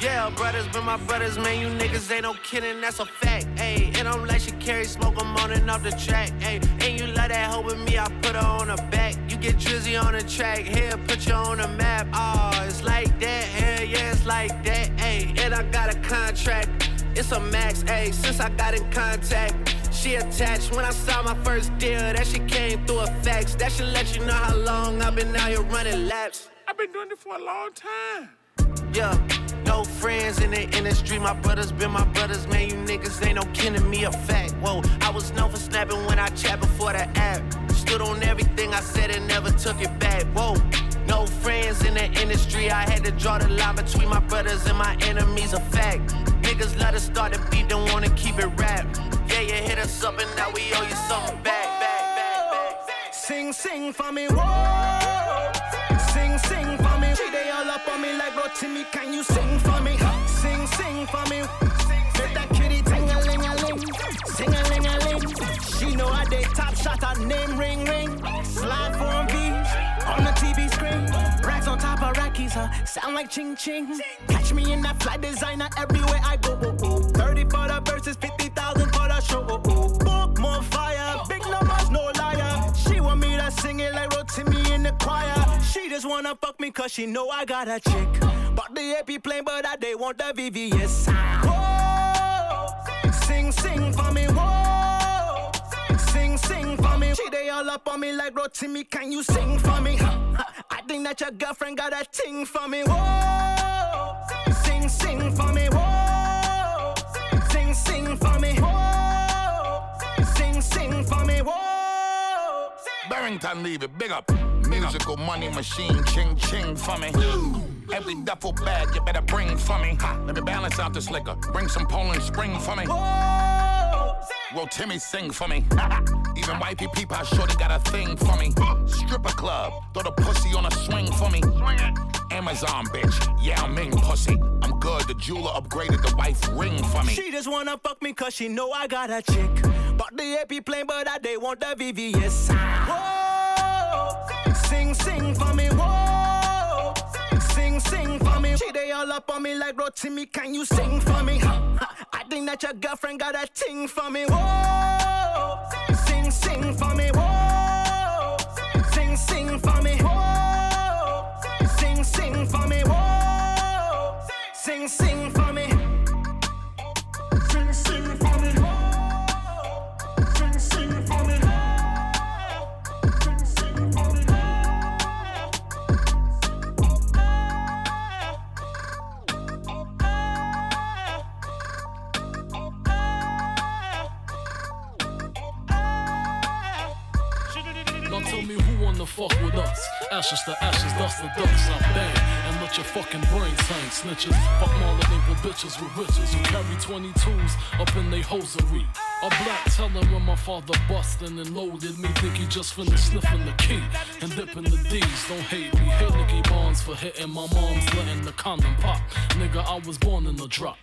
Yeah, brothers been my brothers, man. You niggas ain't no kidding, that's a fact. Ayy, and I'm like she carry smoke, I'm on and off the track. Ayy, and you love that hoe with me, I put her on the back. You get drizzy on the track, here, put you on the map. Oh, it's like that, hell yeah, it's like that. Ayy, and I got a contract, it's a max, ayy, since I got in contact. She attached when I saw my first deal, that she came through a fax. That should let you know how long I've been out here running laps. I've been doing it for a long time. Yeah, no friends in the industry. My brothers been my brothers, man. You niggas ain't no kin to me, a fact. Whoa, I was known for snapping when I chat before the app. Stood on everything I said and never took it back. Whoa, no friends in the industry. I had to draw the line between my brothers and my enemies, a fact. Niggas let us start the beat, don't wanna keep it rap. Yeah, you hit us up and now we owe you something back, back, back, back. Sing, sing for me, whoa. Sing, sing for. She they all up on me like bro Timmy. Can you sing for me? Sing, sing for me. Make that kitty ting a ling a ling, sing a ling a ling. She know I did top shot, her name ring ring. Slide for V on the TV screen. Racks on top of rackies, huh? Sound like ching ching. Catch me in that fly designer everywhere I go. Oh, oh. 30 for the verses, 50,000 for the show. Oh, oh. Book more fire, big numbers, no liar. She want me to sing it like Rotimi in the choir. She just wanna fuck me cause she know I got a chick. But the AP plane, but I they want the VVS. Whoa, sing, sing for me, whoa. Sing, sing for me. She they all up on me like Rotimi, can you sing for me? I think that your girlfriend got a ting for me, whoa. Sing, sing for me, whoa. Sing, sing for me, whoa. Sing, sing for me, whoa. Barrington Levy, big up. Musical money machine, ching ching for me. Every duffel bag you better bring for me. Let me balance out this liquor. Bring some Poland Spring for me. Well, Timmy sing for me. Even wifey peep how shorty got a thing for me. Stripper club, throw the pussy on a swing for me. Amazon bitch, yeah I'm Ming pussy. I'm good. The jeweler upgraded the wife ring for me. She just wanna fuck me cause she know I got a chick. But the AP plane, but I they want the VVS. Whoa, sing, sing for me, whoa. Sing, sing for me. She they all up on me like Rotimi, can you sing for me? I think that your girlfriend got a ting for me, whoa. Sing, sing for me, whoa. Sing, sing for me, whoa. Sing, sing for me, whoa. Sing, sing for me. Fuck with us? Ashes to ashes, dust to dust. I bang and let your fucking brains hang. Snitches, fuck Marlon with bitches with riches who carry 22s up in they hosiery. A black teller when my father bustin' and loaded me. Think he just finished sniffing the key and dipping the D's. Don't hate me. Hit Nicky Barnes for hitting my mom's letting the condom pop. Nigga, I was born in the drop.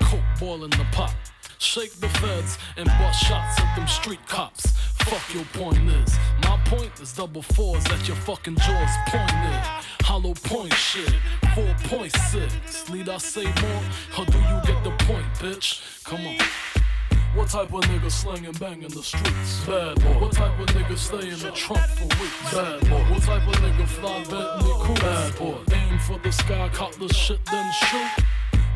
Coke boiling the pot. Shake the feds and bust shots at them street cops. Fuck your point is. My point is double fours at your fucking jaws pointed. Hollow point shit. 4.6. Need I say more? Or do you get the point, bitch? Come on. What type of nigga slang and bang in the streets? Bad boy. What type of nigga stay in the trunk for weeks? Bad boy. What type of nigga fly Bentley cool? Bad boy. Aim for the sky, cop the shit, then shoot.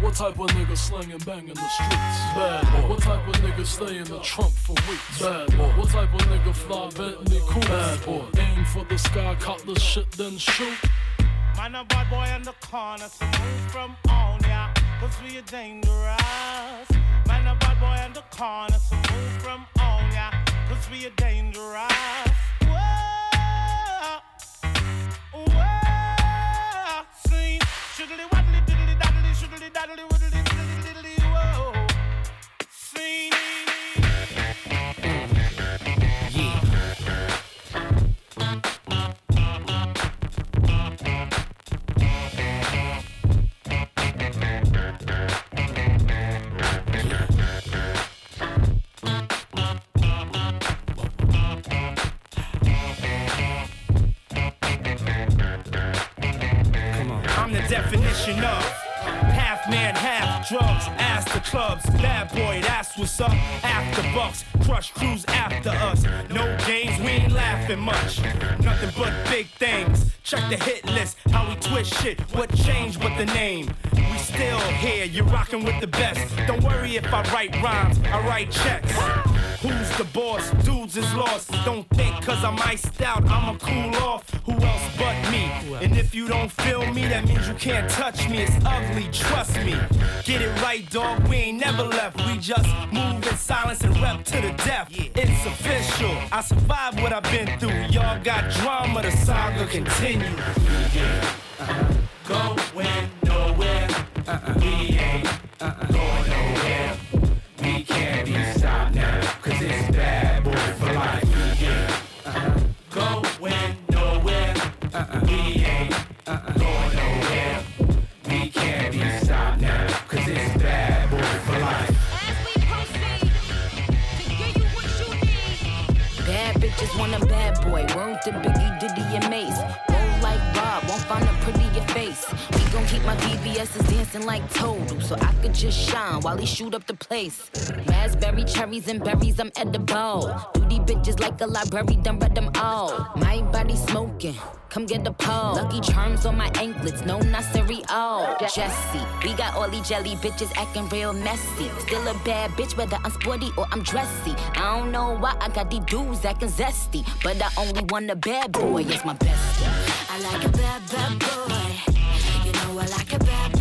What type of nigga slang and bang in the streets? Bad boy. What type of nigga stay in the trunk for weeks? Bad boy. What type of nigga fly Bentley cool? Bad boy. Aim for the sky, cop the shit, then shoot. Man, a bad boy in the corner, so move from on ya, cause we are dangerous. Man, a bad boy in the corner, so move from on ya, cause we are dangerous. Crews after us. No games, we ain't laughing much. Nothing but big things. Check the hit list, how we twist shit. What changed but the name? We still here, you're rocking with the best. Don't worry if I write rhymes, I write checks. Who's the boss? Dudes is lost. Don't think cause I'm iced out, I'ma cool off. Who else but me? And if you don't feel me, that means you can't touch me. It's ugly, trust me. Get it right, dog. We ain't never left. We just move in silence and rep to the death. It's official. I survived what I've been through. Y'all got drama, the saga continue. Uh-uh. Going nowhere. We ain't going nowhere. We can't be Bitches want a bad boy. Word to Biggie, Diddy, and Mase. Gon' keep my VVS's dancing like Total, so I could just shine while he shoot up the place. Raspberry, cherries, and berries, I'm edible. Do these bitches like a library, done read them all. My body smoking. Come get the pole. Lucky charms on my anklets, no not cereal. Oh. Jesse, we got all these jelly bitches acting real messy. Still a bad bitch, whether I'm sporty or I'm dressy. I don't know why I got these dudes acting zesty, but I only want a bad boy. It's my best. I like a bad, bad boy. Like a bad,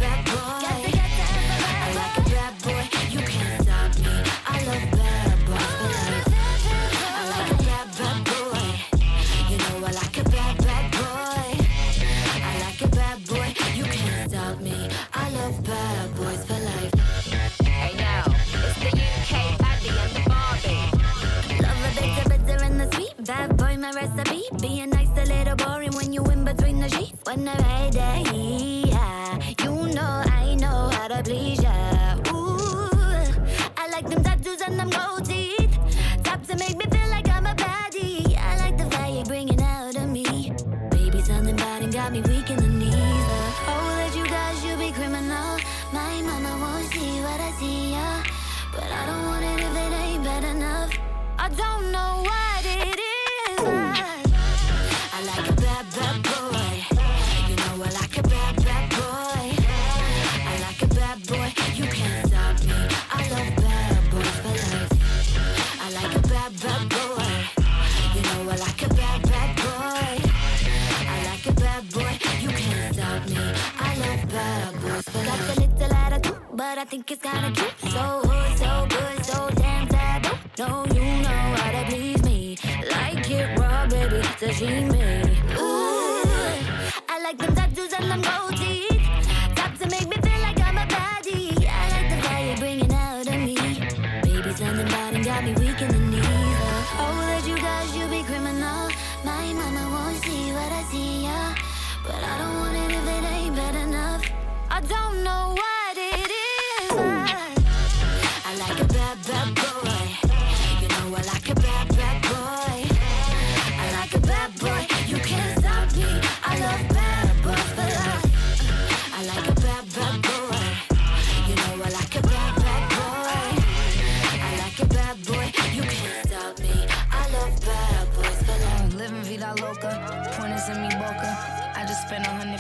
my recipe. Being nice, a little boring when you in between the sheets. When I ride that heat, you know I know how to please ya. Ooh, I like them tattoos and them gold think it's kinda. So hood, so good, so damn taboo. No, you know how to please me. Like it raw, baby, sashimi.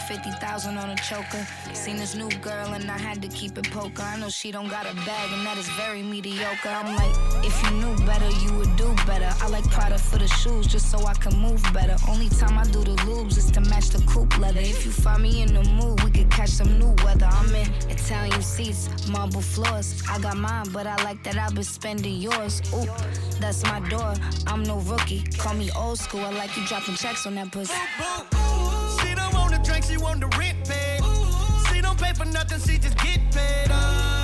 50,000 on a choker. Seen this new girl and I had to keep it poker. I know she don't got a bag and that is very mediocre. I'm like, if you knew better, you would do better. I like Prada for the shoes just so I can move better. Only time I do the lubes is to match the coupe leather. If you find me in the mood, we could catch some new weather. I'm in Italian seats, marble floors. I got mine, but I like that I've been spending yours. Ooh, that's my door. I'm no rookie. Call me old school. I like you dropping checks on that pussy she want the rent paid. She don't pay for nothing, she just get paid.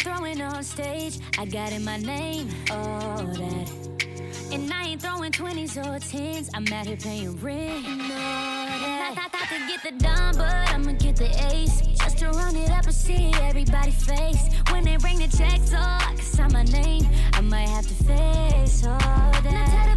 Throwing on stage. I got in my name, all that. And I ain't throwing 20s or 10s. I'm out here paying rent. No, that. Not, not, to get the dime, but I'ma get the ace. Just to run it up and see everybody face. When they bring the checks, oh, I can sign my name. I might have to face all that.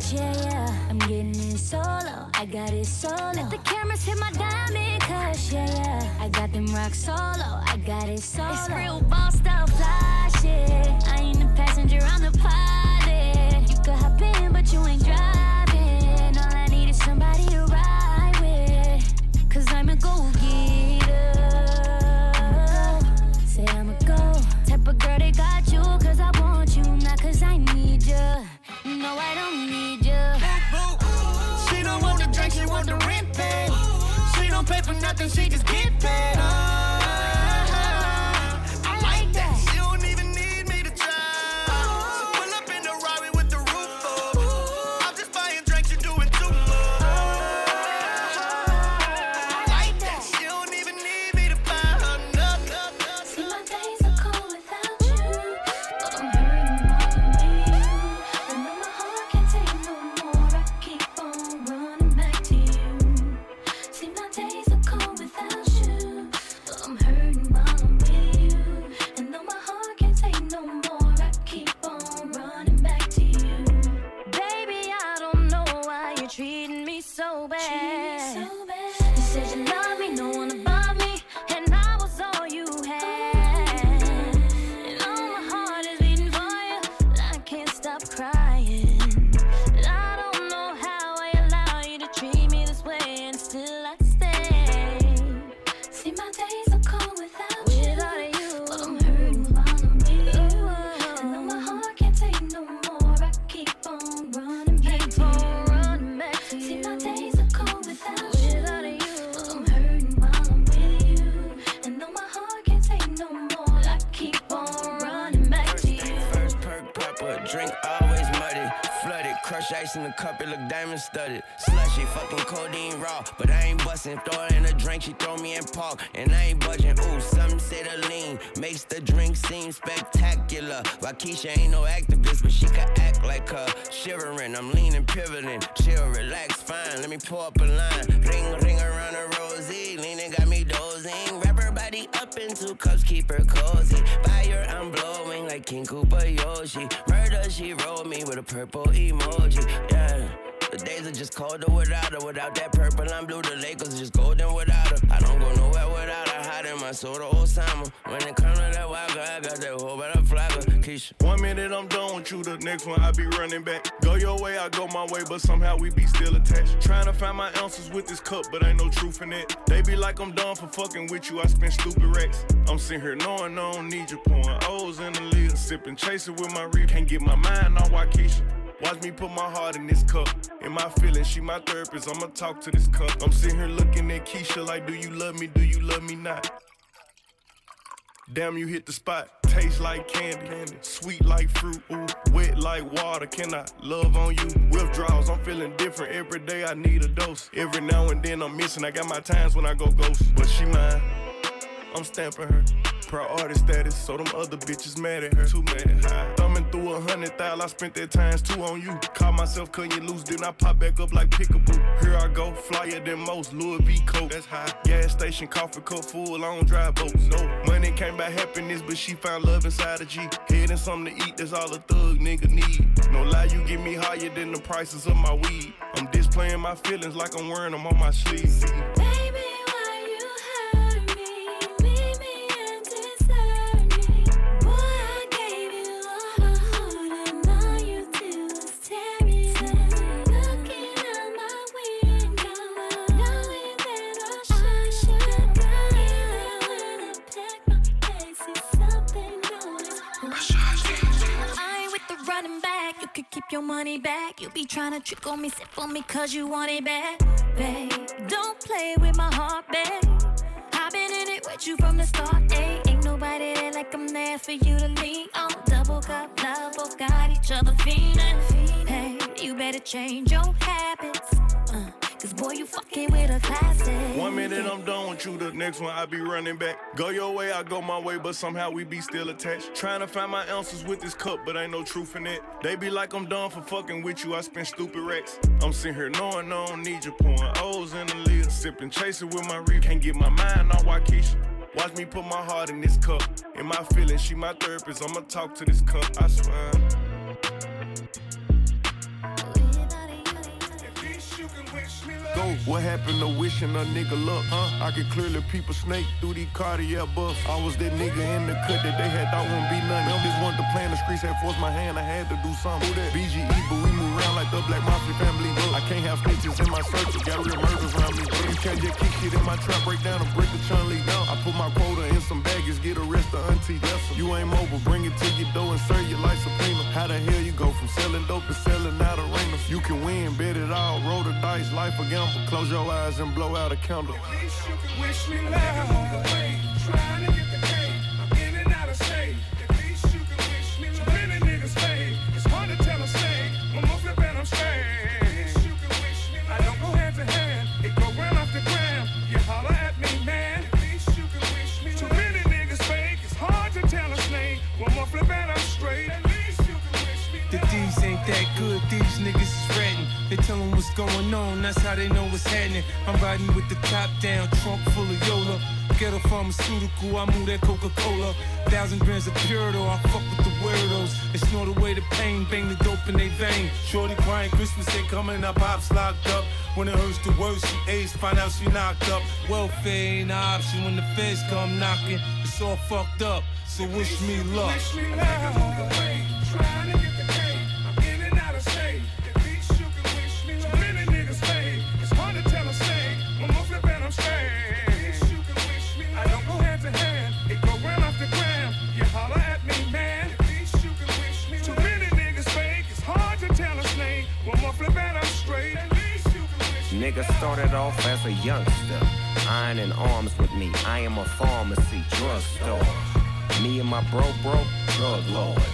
To yeah, yeah. I'm getting in solo, I got it solo. Let the cameras hit my diamond cush, yeah, yeah. I got them rock solo, I got it solo. It's real ball style fly shit. I ain't the passenger, I'm the pilot. You could hop in, but you ain't driving. All I need is somebody to ride with. Cause I'm a go getter. Say I'm a go. Type of girl they got nothing, she just get paid. Ain't next one I be running back. Go your way, I go my way, but somehow we be still attached. Trying to find my answers with this cup, but ain't no truth in it. They be like I'm done for fucking with you, I spend stupid racks. I'm sitting here knowing I don't need you, pouring O's in the lid, sipping, chasing with my reef. Can't get my mind on Waukesha. Watch me put my heart in this cup. In my feelings, she my therapist. I'ma talk to this cup. I'm sitting here looking at Keisha like, do you love me? Do you love me not? Damn, you hit the spot. Taste like candy, sweet like fruit, ooh, wet like water. Can I love on you? Withdrawals, I'm feeling different every day. I need a dose. Every now and then I'm missing. I got my times when I go ghost, but she mine. I'm stamping her. Proud artist status, so them other bitches mad at her. Too mad high. Thumbing through a hundred thousand, I spent that times two on you. Call myself cutting you loose, then I pop back up like pickaboo. Here I go, flyer than most, Louis V. Coke. That's high. Gas station, coffee cup full, don't drive boats. No money came by happiness, but she found love inside a G. Head and something to eat, that's all a thug nigga need. No lie, you get me higher than the prices of my weed. I'm displaying my feelings like I'm wearing them on my sleeve. Your money back. You be trying to trick on me, sip on me, cause you want it back. Babe, don't play with my heart, babe. I've been in it with you from the start, ayy. Ain't nobody there like I'm there for you to lean on. Double cup love, both got each other feeling. Hey, you better change your habits. Boy, you fucking with a classic. One minute I'm done with you, the next one I be running back. Go your way, I go my way, but somehow we be still attached. Trying to find my answers with this cup, but ain't no truth in it. They be like I'm done for fucking with you, I spend stupid racks. I'm sitting here knowing I don't need you, pouring O's in the lid. Sipping, chasing with my reef, can't get my mind on Waukesha. Watch me put my heart in this cup. In my feelings, she my therapist. I'ma talk to this cup, I swear. What happened to wishing a nigga luck? Huh? I could clearly peep a snake through these cardiac buffs. I was that nigga in the cut that they had thought wouldn't be nothing. Members wanted to play in the streets, had forced my hand, I had to do something. Who that? BGE, but we move around like the Black Mafia family. I can't have snitches in my circle, got real murders around me. You can't just kick shit in my trap, break down and break the chun lead down. I put my quota in some baggage, get arrested, auntie. You ain't mobile, bring it to your door and serve your life subpoena. How the hell you go from selling dope to selling out arenas? You can win, bet it all, roll the dice, life a gamble. Close your eyes and blow out a candle. Wish me luck. Trying to get the riding with the top down, trunk full of Yola. Ghetto pharmaceutical, I move that Coca Cola. Thousand grams of Purito, I fuck with the weirdos. They snort away the pain, bang the dope in they vein. Shorty crying, Christmas ain't coming, up, pops locked up. When it hurts the worst, she AIDS, find out she knocked up. Welfare ain't an option when the feds come knocking. It's all fucked up, so wish me luck. Wish me luck. Started off as a youngster, iron in arms with me. I am a pharmacy, drugstore. Me and my bro, bro, drug lords.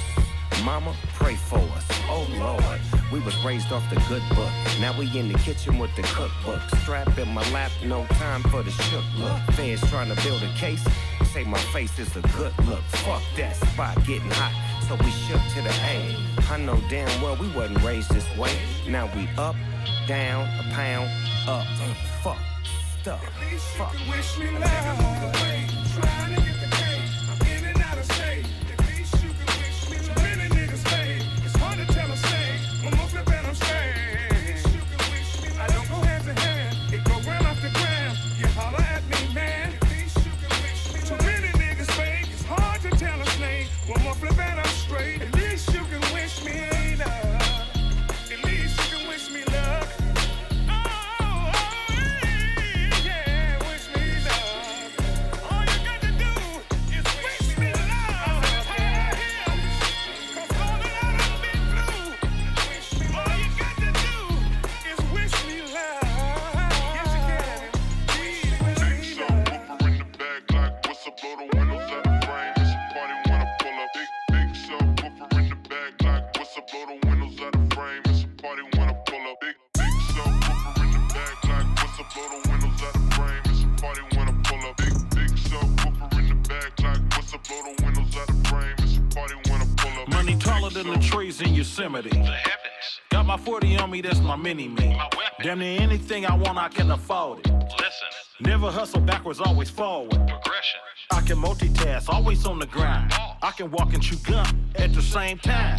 Mama, pray for us. Oh Lord, we was raised off the good book. Now we in the kitchen with the cookbook. Strap in my lap, no time for the shook look. Feds trying to build a case. Say my face is a good look. Fuck that spot getting hot. So we shook to the A. I know damn well we wasn't raised this way. Now we up, down, a pound, up, fuck, stuff, fuck. Mini me. Damn near anything I want, I can afford it. Listen, Never hustle backwards, always forward. progression. I can multitask, always on the grind. I can walk and chew gum at the same time.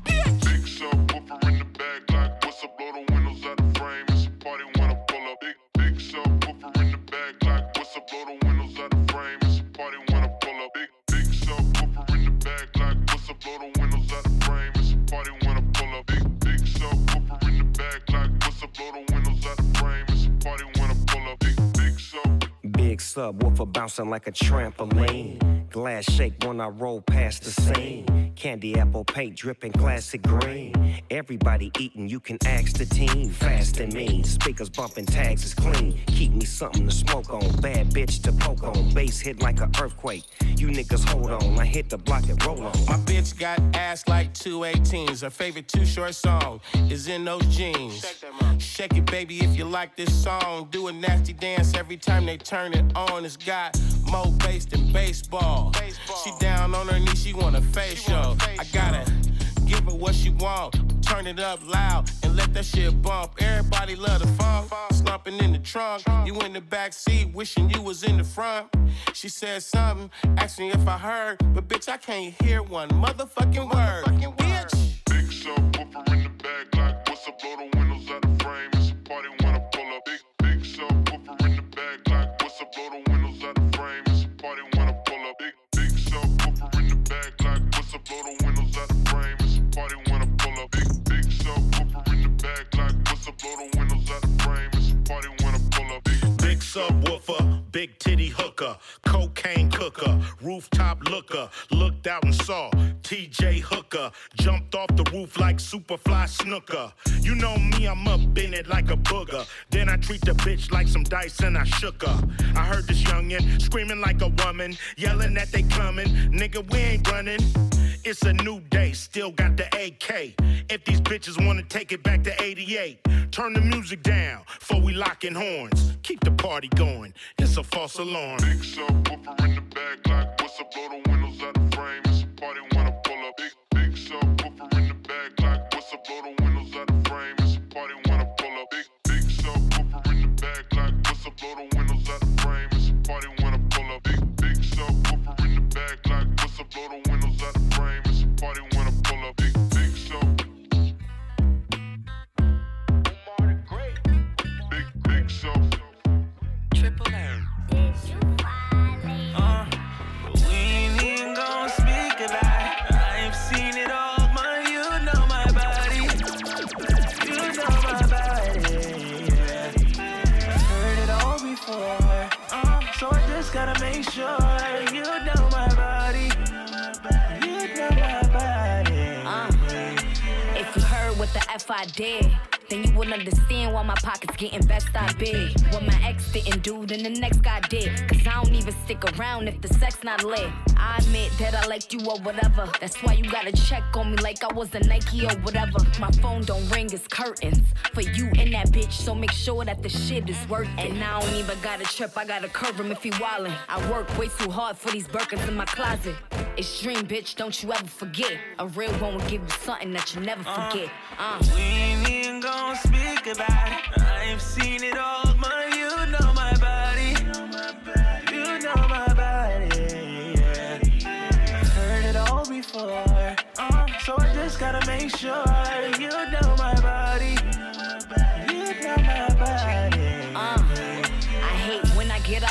Subwoofer bouncing like a trampoline. Glass shake when I roll past the scene. Candy apple paint dripping classic green. Everybody eating, you can ask the team. Fast and mean, speakers bumping, tags is clean. Keep me something to smoke on. Bad bitch to poke on. Bass hit like an earthquake. You niggas hold on, I hit the block and roll on. My bitch got ass like two 18s. Her favorite Too Short song is in those jeans. Shake it, baby, if you like this song. Do a nasty dance every time they turn it on. It's got more bass than baseball. She down on her knees, she want a facial. I gotta give her what she want. Turn it up loud and let that shit bump. Everybody love the funk. Slumping in the trunk. You in the back seat, wishing you was in the front. She said something, asked me if I heard, but bitch, I can't hear one motherfucking word. Cooker, rooftop looker, looked out and saw TJ Hooker, jumped off the roof like Superfly Snuka. You know me, I'm up in it like a booger. Then I treat the bitch like some dice and I shook her. I heard this youngin' screaming like a woman, yelling that they coming. Nigga, we ain't running. It's a new day, still got the AK. If these bitches wanna take it back to 88, turn the music down before we locking horns. Keep the party going, it's a false alarm. Big subwoofer in the back, like what's up? Blow the windows Blow the windows out the frame. It's a party when I pull up. Big big subwoofer in the back, like what's up? Blow the windows not lit. I admit that I liked you or whatever. That's why you gotta check on me like I was a Nike or whatever. My phone don't ring, it's curtains. For you and that bitch, so make sure that the shit is worth it. And I don't even gotta trip, I gotta curve him if he wildin'. I work way too hard for these Birkins in my closet. Extreme bitch, don't you ever forget. A real one will give you something that you never forget. Uh. We ain't even gon' speak about it. I've seen it all, man. Gotta make sure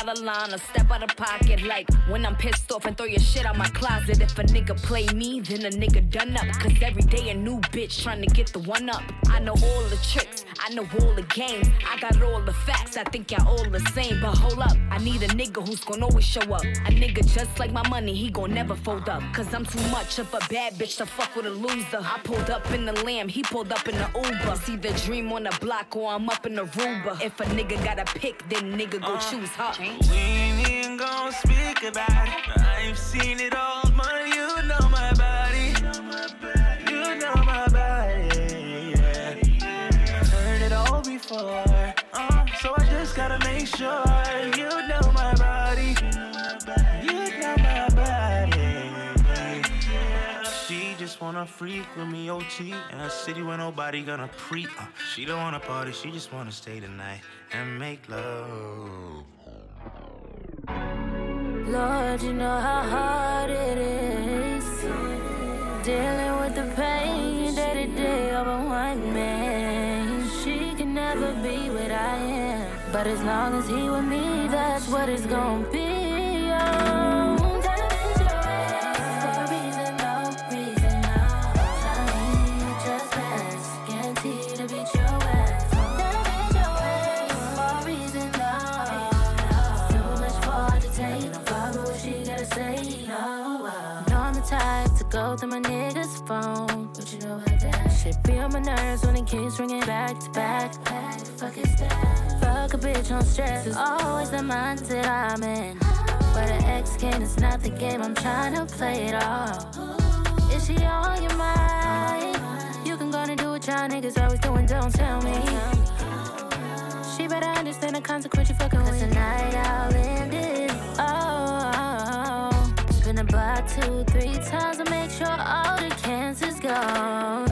out of line or step out of pocket. Like when I'm pissed off and throw your shit out my closet. If a nigga play me, then a nigga done up. Cause every day a new bitch trying to get the one up. I know all the tricks, I know all the games. I got all the facts, I think y'all all the same. But hold up, I need a nigga who's gonna always show up. A nigga just like my money, he gon' never fold up. Cause I'm too much of a bad bitch to fuck with a loser. I pulled up in the lamb, he pulled up in the Uber. See the dream on the block or I'm up in the Ruba. If a nigga got a pick, then nigga go uh, choose her. We ain't even gon' speak about it. I've seen it all, man. You know my body. You know my body. Yeah. Heard it all before. Uh, so I just gotta make sure you know my body. You know my body. She just wanna freak with me, OT. In a city where nobody gonna pre. Uh, she don't wanna party, she just wanna stay tonight and make love. Lord, you know how hard it is dealing with the pain day to day of a one man. She can never be what I am, but as long as he with me, that's what it's gonna be. Oh, both of my niggas' phone. But you know how that shit be on my nerves when it keeps ringing back to back. Fuck is that? Fuck a bitch on stress is always the mindset I'm in. But an ex game is not the game, I'm trying to play it all. Is she on your mind? You can go and do what y'all niggas always doing, don't tell me. She better understand the consequence you fucking with. Cause Tonight I'll end two, three times to make sure all the cancer's gone.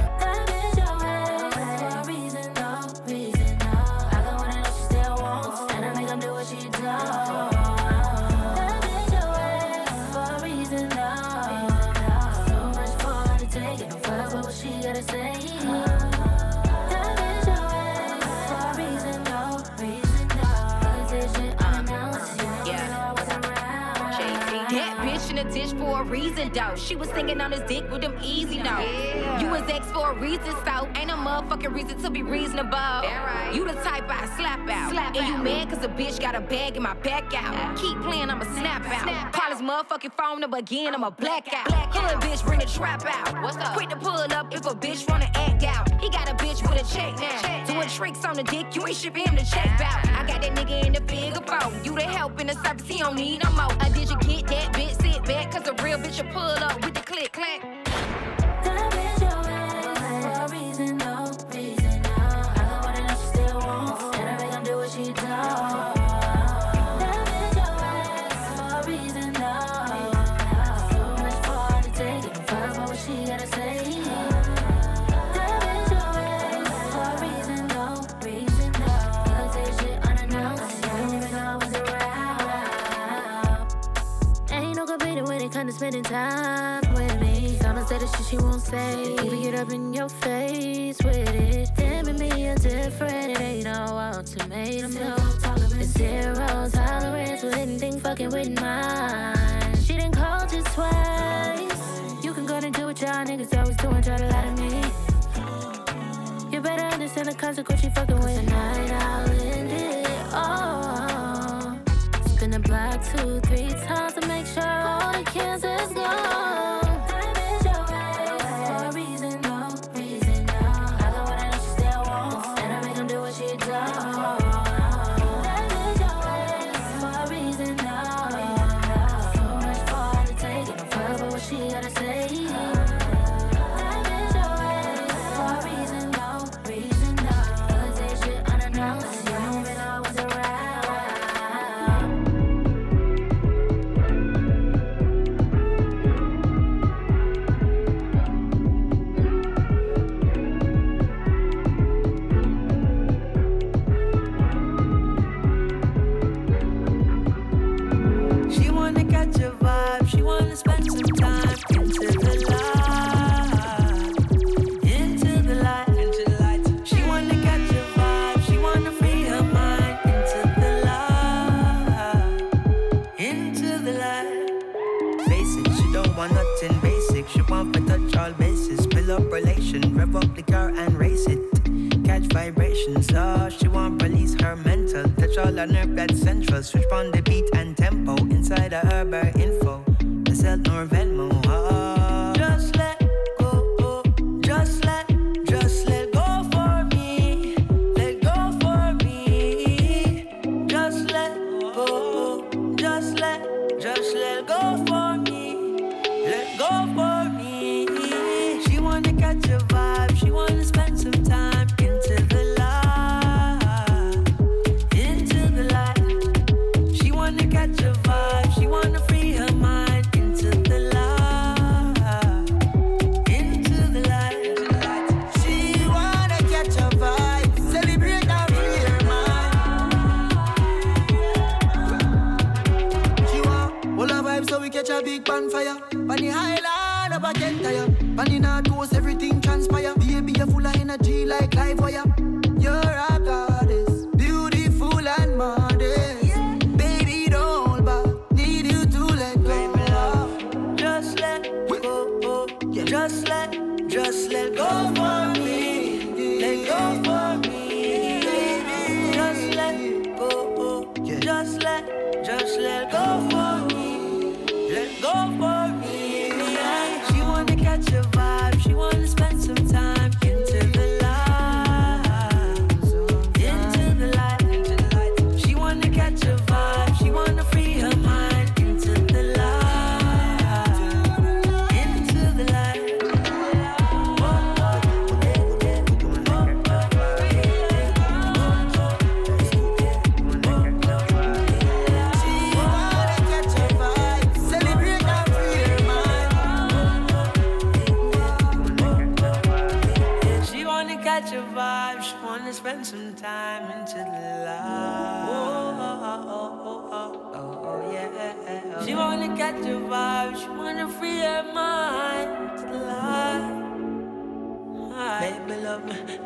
A reason, though. She was singing on his dick with them easy notes. You was ex for a reason, so ain't no motherfucking reason to be reasonable. You the type I slap out. and you mad cause a bitch got a bag in my back out. Keep playing, I'ma snap out. Call his motherfucking phone up again, I'ma black out. Hood bitch, bring the trap out. What's up? Quick to pull up if a bitch wanna act out. He got a bitch with a check now. Doing tricks on the dick, you ain't shipping him to check out. I got that nigga in the figure four. You the help in the service, he don't need no more. Uh, did you get that bitch? Sit back, cause a real bitch will pull up with the click clack. Spending time with me. Someone say the shit she won't say. Even get up in your face with it. Them and me different. It ain't no ultimatum. No. Zero tolerance with anything fucking with mine. She didn't call just twice. You can go and do what y'all niggas always doing. Try to lie to me. You better understand the consequence you fucking with. Tonight I'll end it. Oh. Spin the block two, three times to make sure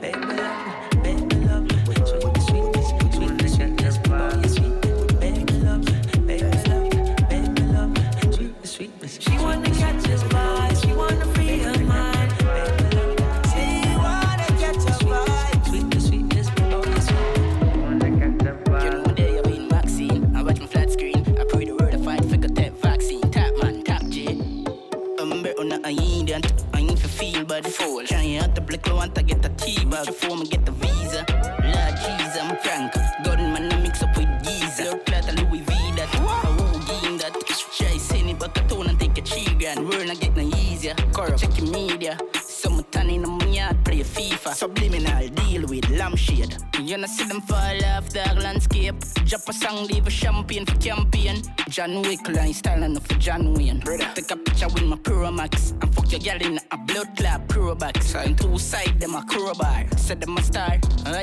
baby before me get the visa. Lord Jesus, I'm frank. Gunman I mix up with Giza. Look like a Louis V that. Won't gain that. Try send it back a tone and take a three grand. We're not getting easier. Corrupt. Check your media. Tan in my yard play FIFA. Subliminal deal with lampshade. You know see them fall off the landscape. Drop a song, leave a champagne for campaign. John Wick line style enough for John Wayne. Brother. Take a picture with my Pro Max. And fuck your girl in a blood clot Pro box. And two side them a crowbar. Said them a star.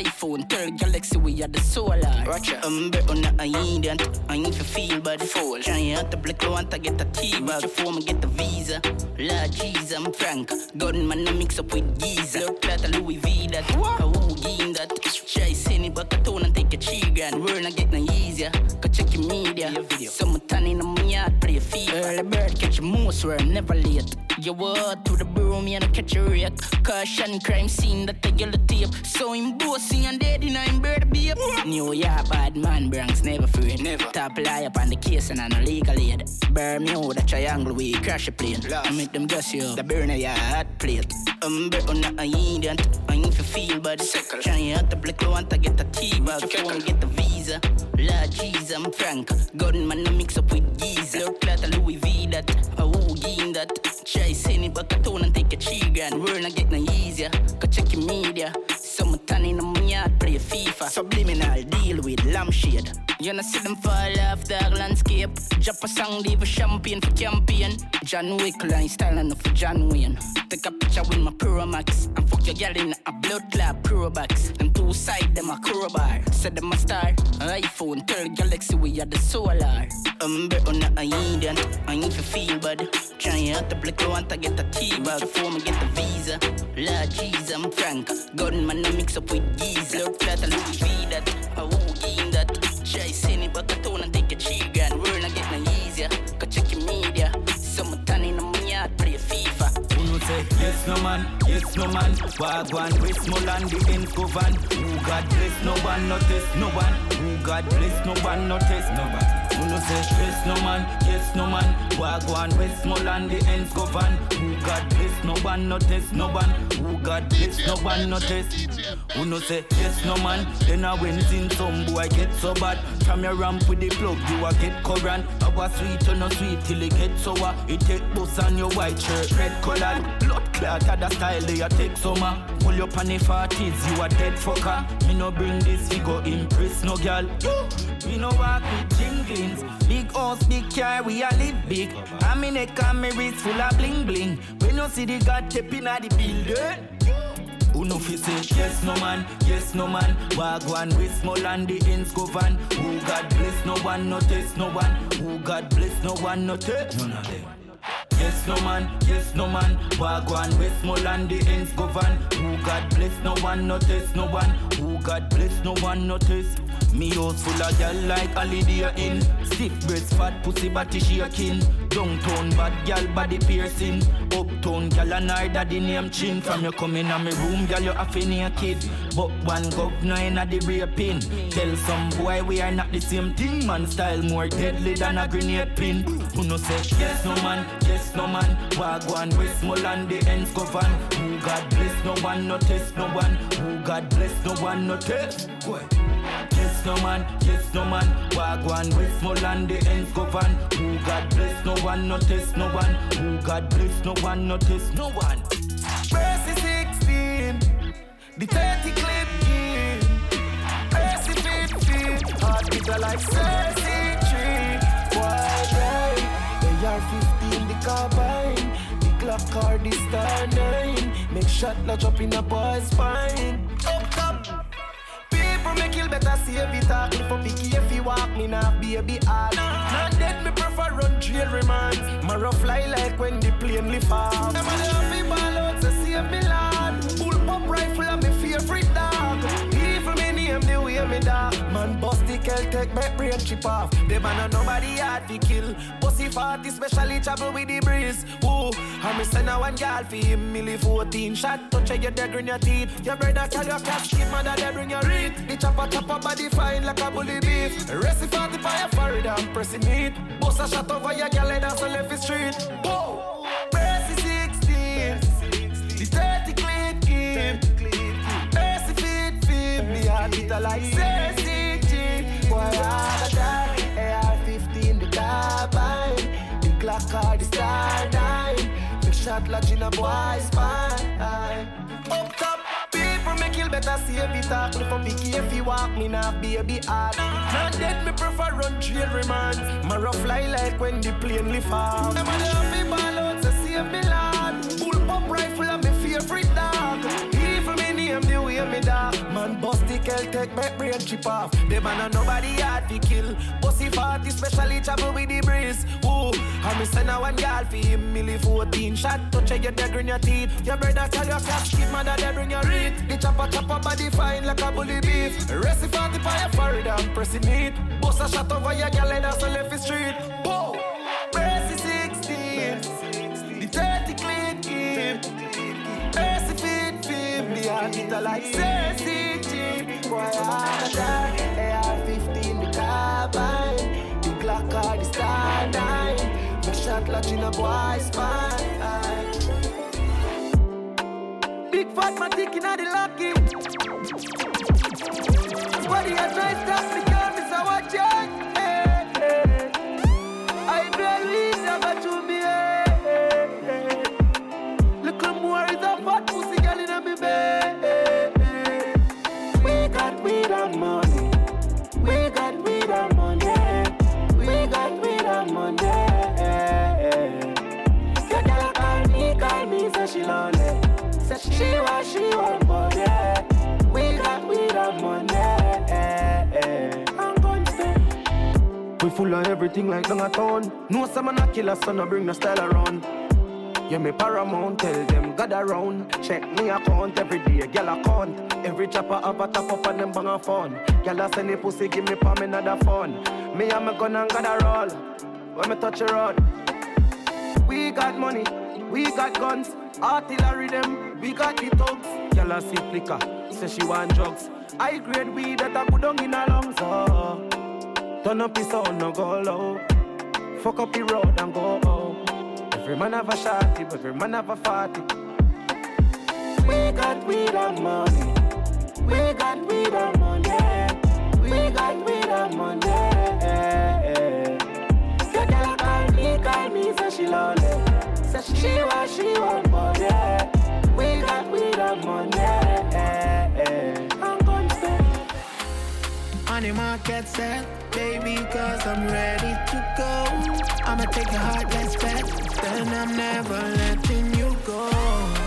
iPhone, tell Galaxy we are the solar. Roger. I'm better on the ain't I ain't for feel bad fall. Trying out the black want to get the tea bag before me get the visa. Lord Jesus, I'm frank. Gunman I mix up with Giza. Look like a Louis V that. A Woogie that. Try send it back a tone and take a three grand. We're not getting easier. Go check your media. Some tan in my yard play FIFA. Early bird catch a moose where I'm never late. You walk to the broom, you know catch a wreck. Caution crime scene that the yellow tape. So him bossy and dead in I'm bird babe. New York bad man, Bronx never free. Never. Top lie up on the case and on a legal aid. Bermuda triangle we crash a plane. I make them guess you. The burner your hot plate. I'm better on oh, the ain't I ain't for feel bad. Trying out the black want to get the tea bag. Me get the visa. Lord Jesus, I'm frank. Gunman I mix up with Giza. Look like a Louis V that. A Woogie that. Try send it back a tone and take a grand. We're not getting easier. Go check your media. Some tan in my yard play FIFA. Subliminal deal with lampshade. You know see them fall off the landscape. Drop a song, leave a champagne for campaign. John Wick line style enough for John Wayne. Take a picture with my Pro Max. And fuck your girl in a blood clot Pro box. Them two side, them a crowbar. Said them a star. iPhone, tell Galaxy we are the solar. Um, I'm better on the ain't I ain't for feel bad. Trying out the black want to get the tea bag before me get the visa. Lord Jesus, I'm frank. Gunman I mix up with Giza. Look like a Louis V that. A Woogie it back a tone and take a three grand. We're not getting easier. Go check your media. Some tan in my yard play FIFA. Who say yes no man, yes no man. Wagwan Westmoreland the ends go van. Who God bless no one notice no one. Who God bless no one notice nobody. Who no say yes no man, yes no man. Wagwan Westmoreland the ends go van. Who God bless no one notice no one. Who God bless no one notice. Who no say yes no man. Then I went in some boy get so bad. From your ramp with the plug you a get current. Our sweet or no sweet till it get sour. It take bus on your white shirt red colored. Blood clot at the style they a take summer. Pull you on the 40s you a dead fucker. Me no bring this we go impress no girl. We no walk with jinglings. Big house, big car, we a live big. I'm in a camera full of bling bling. When you see the God step in the building. Who no fi say yes no man, yes no man Wagwan Westmoreland the ends go van Who God bless no one, no test no one Who God bless no one, no test None of them Yes no man, yes no man. Wagwan Westmoreland the ends go van. Who God bless no one, no test no one. Who God bless no one, no test. Me house full of gal like a Lydia in. Stiff breast, fat pussy, body shaking. Downtown bad gal body piercing Uptown gal and her daddy name chin. From you coming in my room gal you have a kid But one governor in a the raping. Tell some boy we are not the same thing. Man style more deadly than a grenade pin. Who no say yes no man, yes no man. Wagwan Westmoreland the ends go van Who God bless no one, no test no one. Who God bless no one, no test. Boy. Yes, no man, yes, no man. Wagwan, Westmoreland, the ends go van. Who God bless no one, no test no one. Who God bless no one, no test no one. Verse 16, the 30 clip in. Verse 15, hard bigger like 33. Why, right? AR 15, the carbine. The Glock card is star 9. Make shot lodge up in a boy's spine. People me kill better save it up. If I picky if you walk me now, baby hard. Not dead, me prefer run jail remand. Marrow fly like when the plane lift off. Michael take my brain chip off. Them man nobody hard to kill. Pussy fat, especially trouble with the breeze. Ooh, I'm a send a one girl fi him. Millie 14 shot, touch your dagger in your teeth. Your brother call your cash, keep mother dagger in your read. The chopper chopper body fine like a bully beef. Rest for the fire for it, I'm pressing it. Boss a shot over your girl and dance on left street. Whoa, Percy 16, the 30 clip game. Percy fit fit me, I like 16. I rob. AR-15, the carbine. The clock or the star nine. Big shot lodge in a boy's spine. Up top, people me kill better save it up. If I pick if you walk me now, baby hard. Not dead, me prefer run trail remand. Marrow fly like when the plane lift off. make my brain chip off. They man nobody hard to kill. Pussy fat, especially travel with the breeze. Ooh, I'm send a one girl For him. Millie 14 shot, touch your dead in your teeth. Your brother tell your cap keep mother they bring your reed. The chopper chopper body fine like a bully beef. Rest it party for your Florida, I'm pressing it. Boss a shot over your girl and that's a left street. Boom, press is 16. The 30 clean game. Press it fit, fit. Me it like 16. I. AR-15, the carbine, the Glock or the Star 9. Big shot lodge in a boy's spine. Big fat matic inna the locking. Body a nice time. We full of everything like down a town. No man a killer, so no bring no style around. Yeah, me paramount, tell them God around. Check me account every day, gal account. Every chopper have a top up and them bang a phone. Gal a send a pussy, give me palm another phone. Me and my gun and God a roll. When me touch a road, we got money, we got guns, artillery them, we got the thugs. Gal a sip liquor, say she want drugs. I grade weed that a good on in her lungs. Oh. Turn up his sound, no go low. Fuck up the road and go home. Every man have a shotty, but every man have a fatty. We got weed and money. We got weed and money. We got weed and money. Your girl call me, call me, say she lonely. Say she want, she want money. We got weed and money. I'm gonna say. On the market set, baby, cause I'm ready to go. I'ma take your heart, let's bet. Then I'm never letting you go.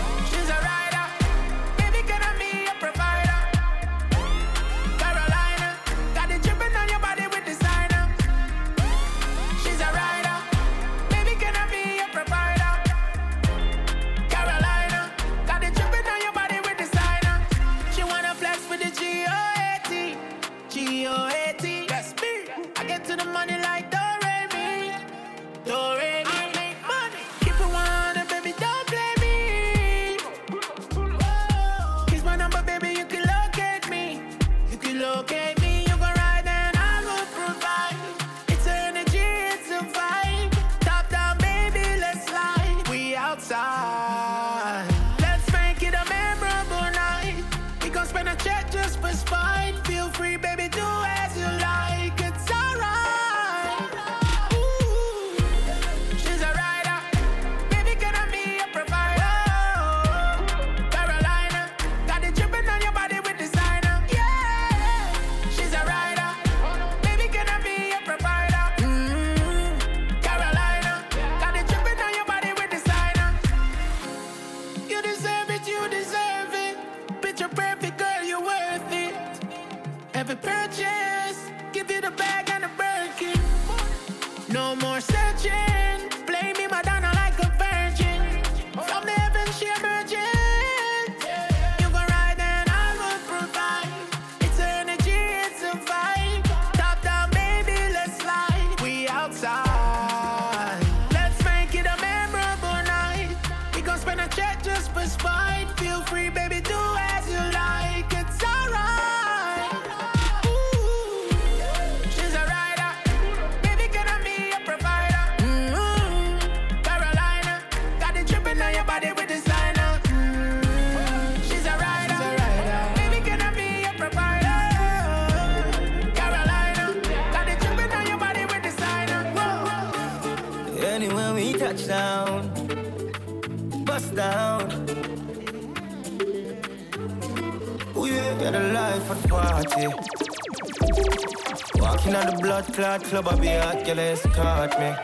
Club, I be hot, girl, escort me.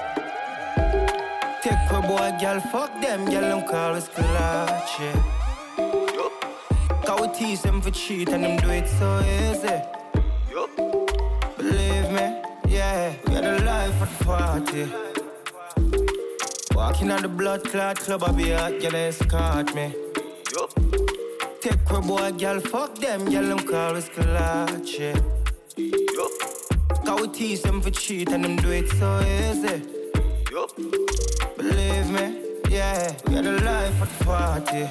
Take her boy, girl, fuck them, girl, them call us clutch, yeah. Cause we tease them for cheat and them do it so easy. Believe me, yeah, we got a life for the party. Walking on the blood clot club, I be hot, girl, escort me. Take her boy, girl, fuck them, girl, them call us clutch, yeah. Tease them for cheat and them do it so easy. Believe me, yeah, we got a life for the party.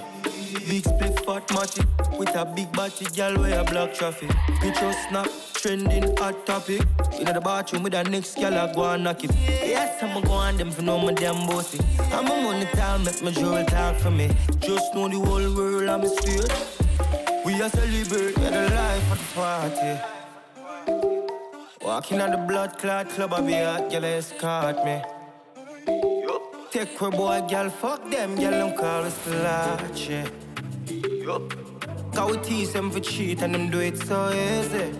Big split fat matty with a big body girl where a block traffic. Picture snap, trending hot topic. In the bathroom with the next gal I go and knock it. Yes, I'ma go on them for no my damn bossy. I'm a money time, make my jewel talk for me. Just know the whole world I'm straight. We are celebrate, we got a life for the party. Walking on the blood clot club, I be hot, girl, escort me. Take her boy, girl, fuck them, girl, them call us yeah. Cause we tease them for cheat and them do it so easy.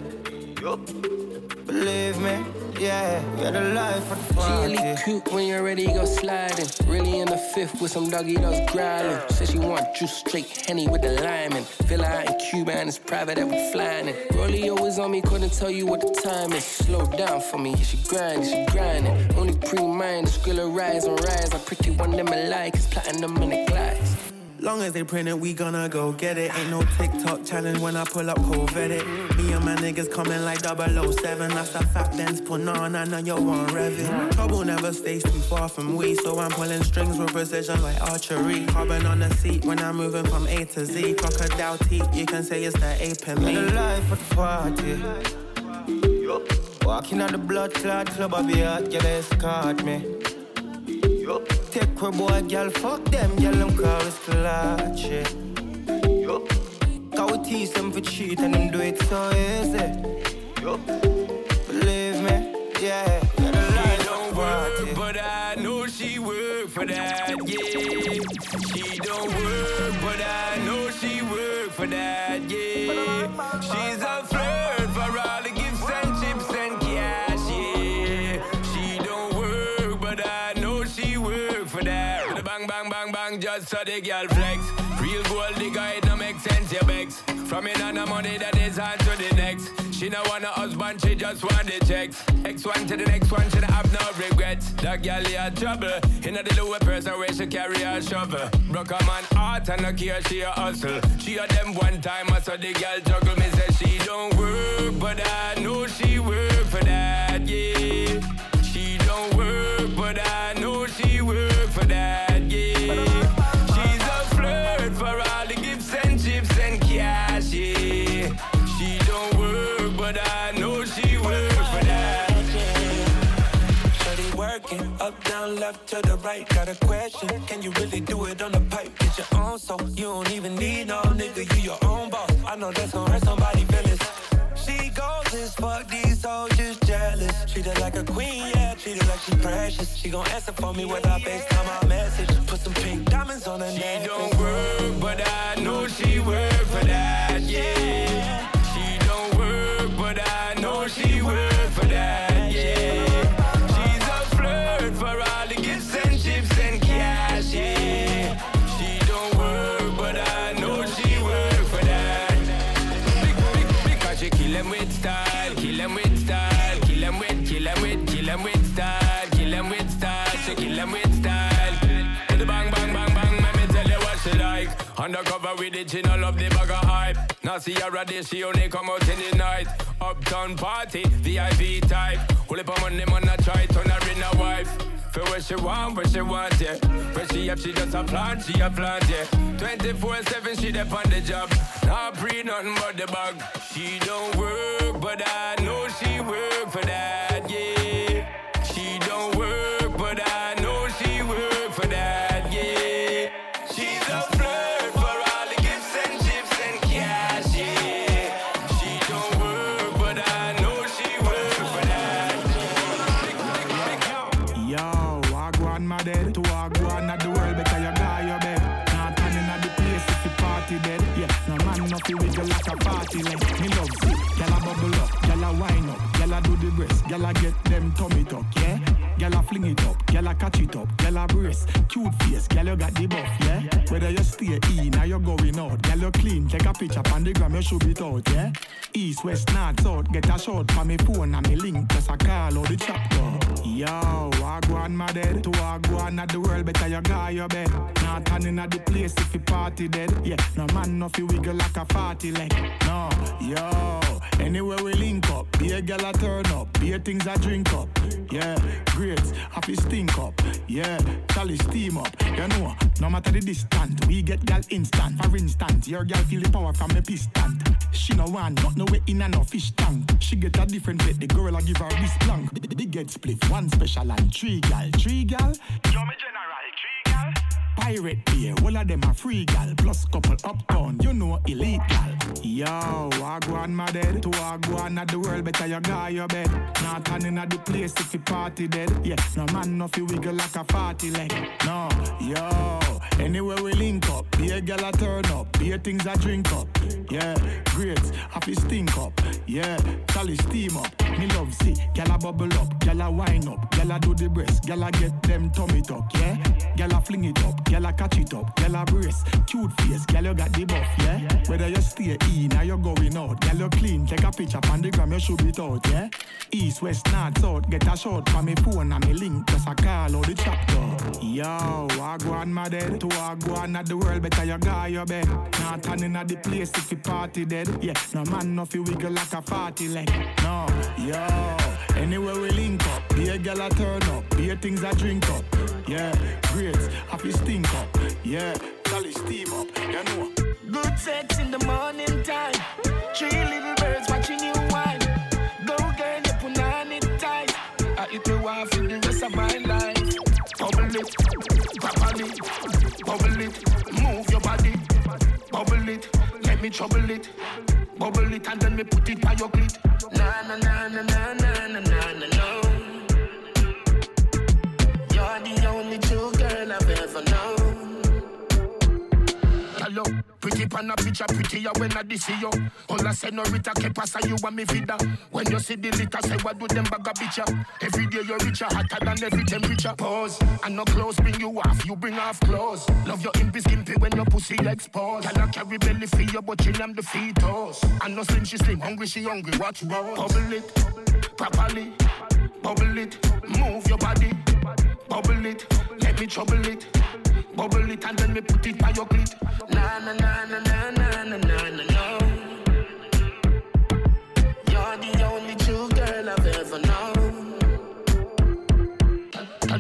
Believe me, yeah, got a life for the She party. really cute when you're ready, go sliding. Really in the fifth with some doggy dogs growling. Said she want juice straight henny with the lime Villa out in Cuba and it's private that we flying in. Rolly always on me, couldn't tell you what the time is. Slow down for me, she grinding, she grinding. Only pre-mind, the skrilla rise and rise. I pretty one them alike, it's platinum in the glass. Long as they print it, we gonna go get it. Ain't no TikTok challenge when I pull up cold it. Me and my niggas coming like 007. That's the fact thens put on, I know you want revving. Trouble never stays too far from we, so I'm pulling strings with precision like archery. Carbon on the seat when I'm moving from A to Z. Crocodile teeth, you can say it's the ape in me. A life for the party. Walking on the blood clot club, I be hot, girl, escort me. Take her boy, girl, fuck them, girl, them call us clutch, yeah. Cause we tease them for cheat and them do it so easy. Believe me, yeah, we got a life for the party. But I know she work for that, yeah. She don't work, but I know she work for that, yeah. Girl flex. Real gold digger, it no make sense, your begs. From in on the money that is on to the next. She no want a husband, she just want the checks. X one to the next one, she don't have no regrets. That girl had trouble. In the lower person where she carry a shovel. Broke a man heart and no care, she a hustle. She a them one time, I saw the girl juggle. Me say she don't work, but I know she work for that, yeah. She don't work, but I know she work for that, yeah. Up, down, left to the right. Got a question, can you really do it on the pipe? Get your own so you don't even need no nigga, you your own boss. I know that's gonna hurt somebody feelings. She goes as fuck, these just jealous. Treat her like a queen, yeah, treat her like she precious. She gon' answer for me with her FaceTime my message. Put some pink diamonds on her neck. She don't work, but I know she work for that, yeah. She don't work, but I know she work Undercover with the chin, I love the bag of hype. Now see her day, she only come out in the night. Uptown party, VIP type. Pull up on money, man, I try turn her in a wife. For what she want, what she want, yeah. When she have, she just a plan, she a plan, yeah. 24-7, she dep on the job. Not pre nothing but the bag. She don't work, but I know she work for that, like a cheat up. Cute face, gyal you got the buff, yeah? Whether you stay in or you going out Gyal you clean, take a picture on the gram, you should be out, yeah? East, west, north, south, get a shot for me phone and me link Just a call or the chapter. Yo, Wagwan my dead To Wagwan at the world, better you got your bed. Not turning at the place if you party dead Yeah, no man no fi wiggle like a party leg. No, yo Anywhere we link up Be a girl a turn up Be a things I drink up Yeah, great Happy stink up Yeah, Charlie steam up. You know, no matter the distance We get girl instant. For instance, your girl feel the power from a piston. She no want not no way in and no fish tank. She get a different bed The girl I give her this plank The, the, the get split. One special and three gal. Three gal? Yo, me general, three gal. Pirate beer, all of them a free gal. Plus couple uptown, you know elite gal. Yo, Wagwan my dead. To Wagwan at the world, better you guy your bed. Not turning at the place if you party dead. Yeah, no man no fi wiggle like a party leg. No, yo, anywhere we link up. Be a gal a turn up. Be a things I drink up. Yeah, great, happy stink up. Yeah, Charlie steam up. Me love see, gal a bubble up, gal a wine up, gal a do the breast, gal a get them tummy tuck, yeah. Gal a fling it up, gal a catch it up, gal a brace, cute face, gal you got the buff, yeah. Whether you stay in or you going out, gal you clean, take a picture on the gram, you should it out, yeah. East, west, north, south, get a shot from me phone and me link, just a call or the chapter. Yo, Wagwan my dead, to Wagwan at the world, better you guy your bed. Not turning at the place if you party dead, yeah. No man no fi wiggle like a party leg, no. Yo, anywhere we link up, be a gal a turn up, be a things I drink up. Yeah, great, happy stink up. Yeah, Charlie steam up, you know. Good sex in the morning time. Three little birds watching you whine. Go girl, you put on it tight. I eat me wife for the rest of my life. Bubble it, properly, bubble it, move your body, bubble it, let me trouble it, bubble it and then me put it by your clit. Na na na Pretty pan a picture prettier when I see you. All I say no Rita que pasa you and me vida. When you see the litter, say what do them bag a bitcha. Every day you're richer, hotter than every temperature. Pause, and no clothes bring you off, you bring off clothes. Love your impy skimpy when your pussy exposed. Can I carry belly for you, but chill am the fetus. And no slim, she slim, hungry, she hungry. Watch roll, bubble it, properly, bubble it, move your body, bubble it, me trouble it. Bubble it and then me put it by your clit. Na na na na na na na na na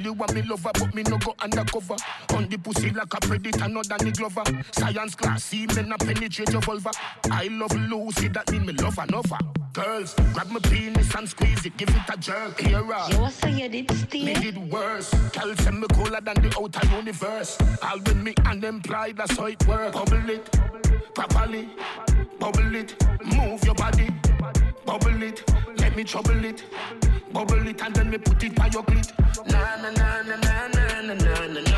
you what me lover, but me no go undercover. On the pussy like a predator, not Danny Glover. Science class, see me not penetrate your vulva. I love Lucy, that mean me love another. Girls, grab my penis and squeeze it, give it a jerk. Here, You say you did steal me did worse. Tell them me cooler than the outer universe. All with me unemployed, that's how it work. Bubble it, properly, bubble it, move your body, bubble it, me trouble it, bubble it and then me put it by your clit. Na na na na na na na na na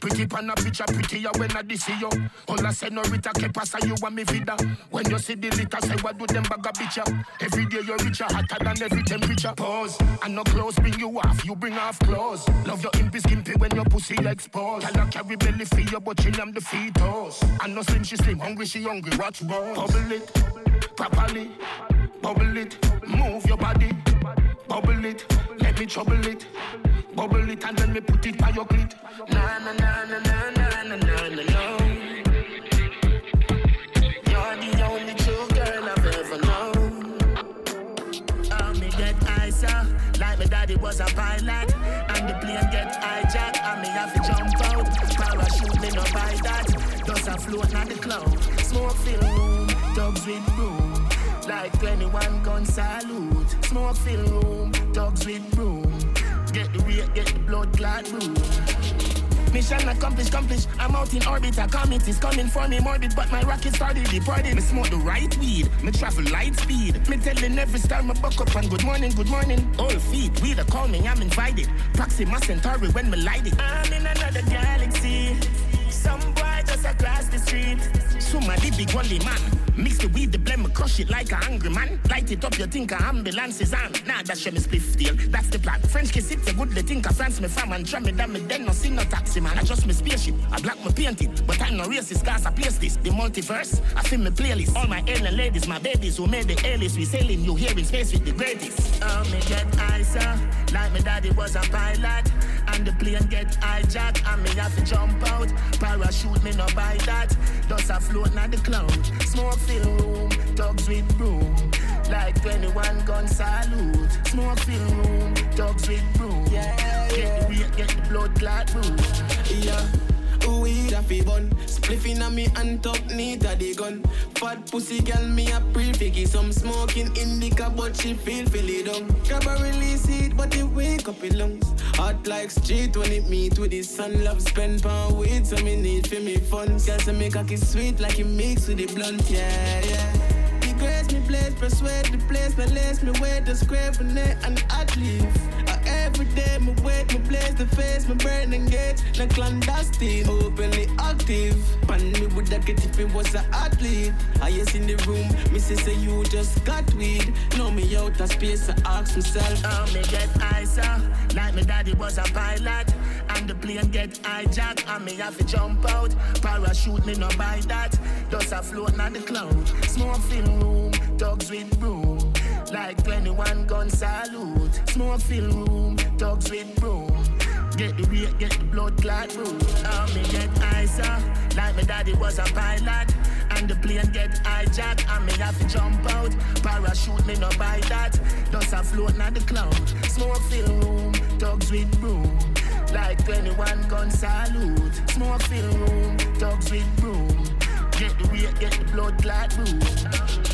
Pretty pan a picture prettier when I see you. All I say no Rita que pasa you and me vida. When you see the litter, say what do them bag a bitcha. Every day you're richer, hotter than every temperature. Pause, and no clothes bring you off, you bring off clothes. Love your impy skimpy when your pussy exposed. Can I carry belly for you, but chill am the fetus. And no slim, she slim, hungry, she hungry. Watch roll, bubble it, properly, bubble it, move your body, Bubble it, let me trouble it. Bubble it and then me put it by your clit. Na na na na na na na na na no. You're the only true girl I've ever known. Oh, me get icer, uh, like my daddy was a pilot. And the plane get hijacked, and me have to jump out. Parachute me no buy that. Just a float on the cloud. Smoke fill room, dogs with broom. Like 21 gun salute. Smoke fill room, dogs with broom. Get the rate, get the blood clot room. Mission accomplished, accomplished. I'm out in orbit. A comet is coming for me morbid, but my rocket started departed. Me smoke the right weed. Me travel light speed. Me telling every star me buck up and good morning, good morning. All feet, we the call me, I'm invited. Proxima Centauri when me light it. I'm in another galaxy. Some boy just across the street. Somebody big wally man. Mix the weed, the blend, me crush it like a hungry man. Light it up, you think a ambulance is on. Nah, that's shame me spliff deal. That's the plan. French kiss it, you good, they think a France me fam and try me down me then no see no taxi man. I just me spaceship, I black me painted. But I'm no racist, cause I place this. The multiverse, I feel me playlist. All my alien ladies, my babies who made the alias. We sailing, you here in space with the greatest. Oh, me get icer, like my daddy was a pilot. And the plane get hijacked, and me have to jump out. Parachute me no buy that. Just a float on the cloud. Smoke fill room, dogs with broom. Like 21 gun salute. Smoke fill room, dogs with broom. Yeah, Get the weight, get the blood clot room. Yeah. Fi bun. Spliff inna me hand top neat a the gun Fat pussy girl me a pre figgy. Some smoking indica but she feel it down. Grab a release it but it wake up in lungs. Hot like street when it meet with the sun. Love spend pound weed so me need for me funds. Girl say me cocky sweet like it mix with the blunt. Yeah, yeah grace me place persuade the place lace me weight the square for net and at leave Every day, me wait, me blaze the face, me burn engage, no clandestine, openly active. Pan me would have get if it was an athlete. I yes in the room, me say say you just got weed. Know me out of space, I ask myself. Oh, me get icer, like my daddy was a pilot. And the plane get hijacked, and me have to jump out. Parachute me no buy that. Just a float on the cloud. Smoke fill room, dogs with broom. Like 21 gun salute. Smoke fill room, dogs with broom. Get the weight, get the blood clot room. Oh, me get icer, like my daddy was a pilot. And the plane get hijacked, and me have to jump out. Parachute me no buy that. Just a float on the cloud. Smoke fill room, dogs with broom. Like 21 gun salute. Smoke fill room, dogs with broom. Get the weight, get the blood clot room.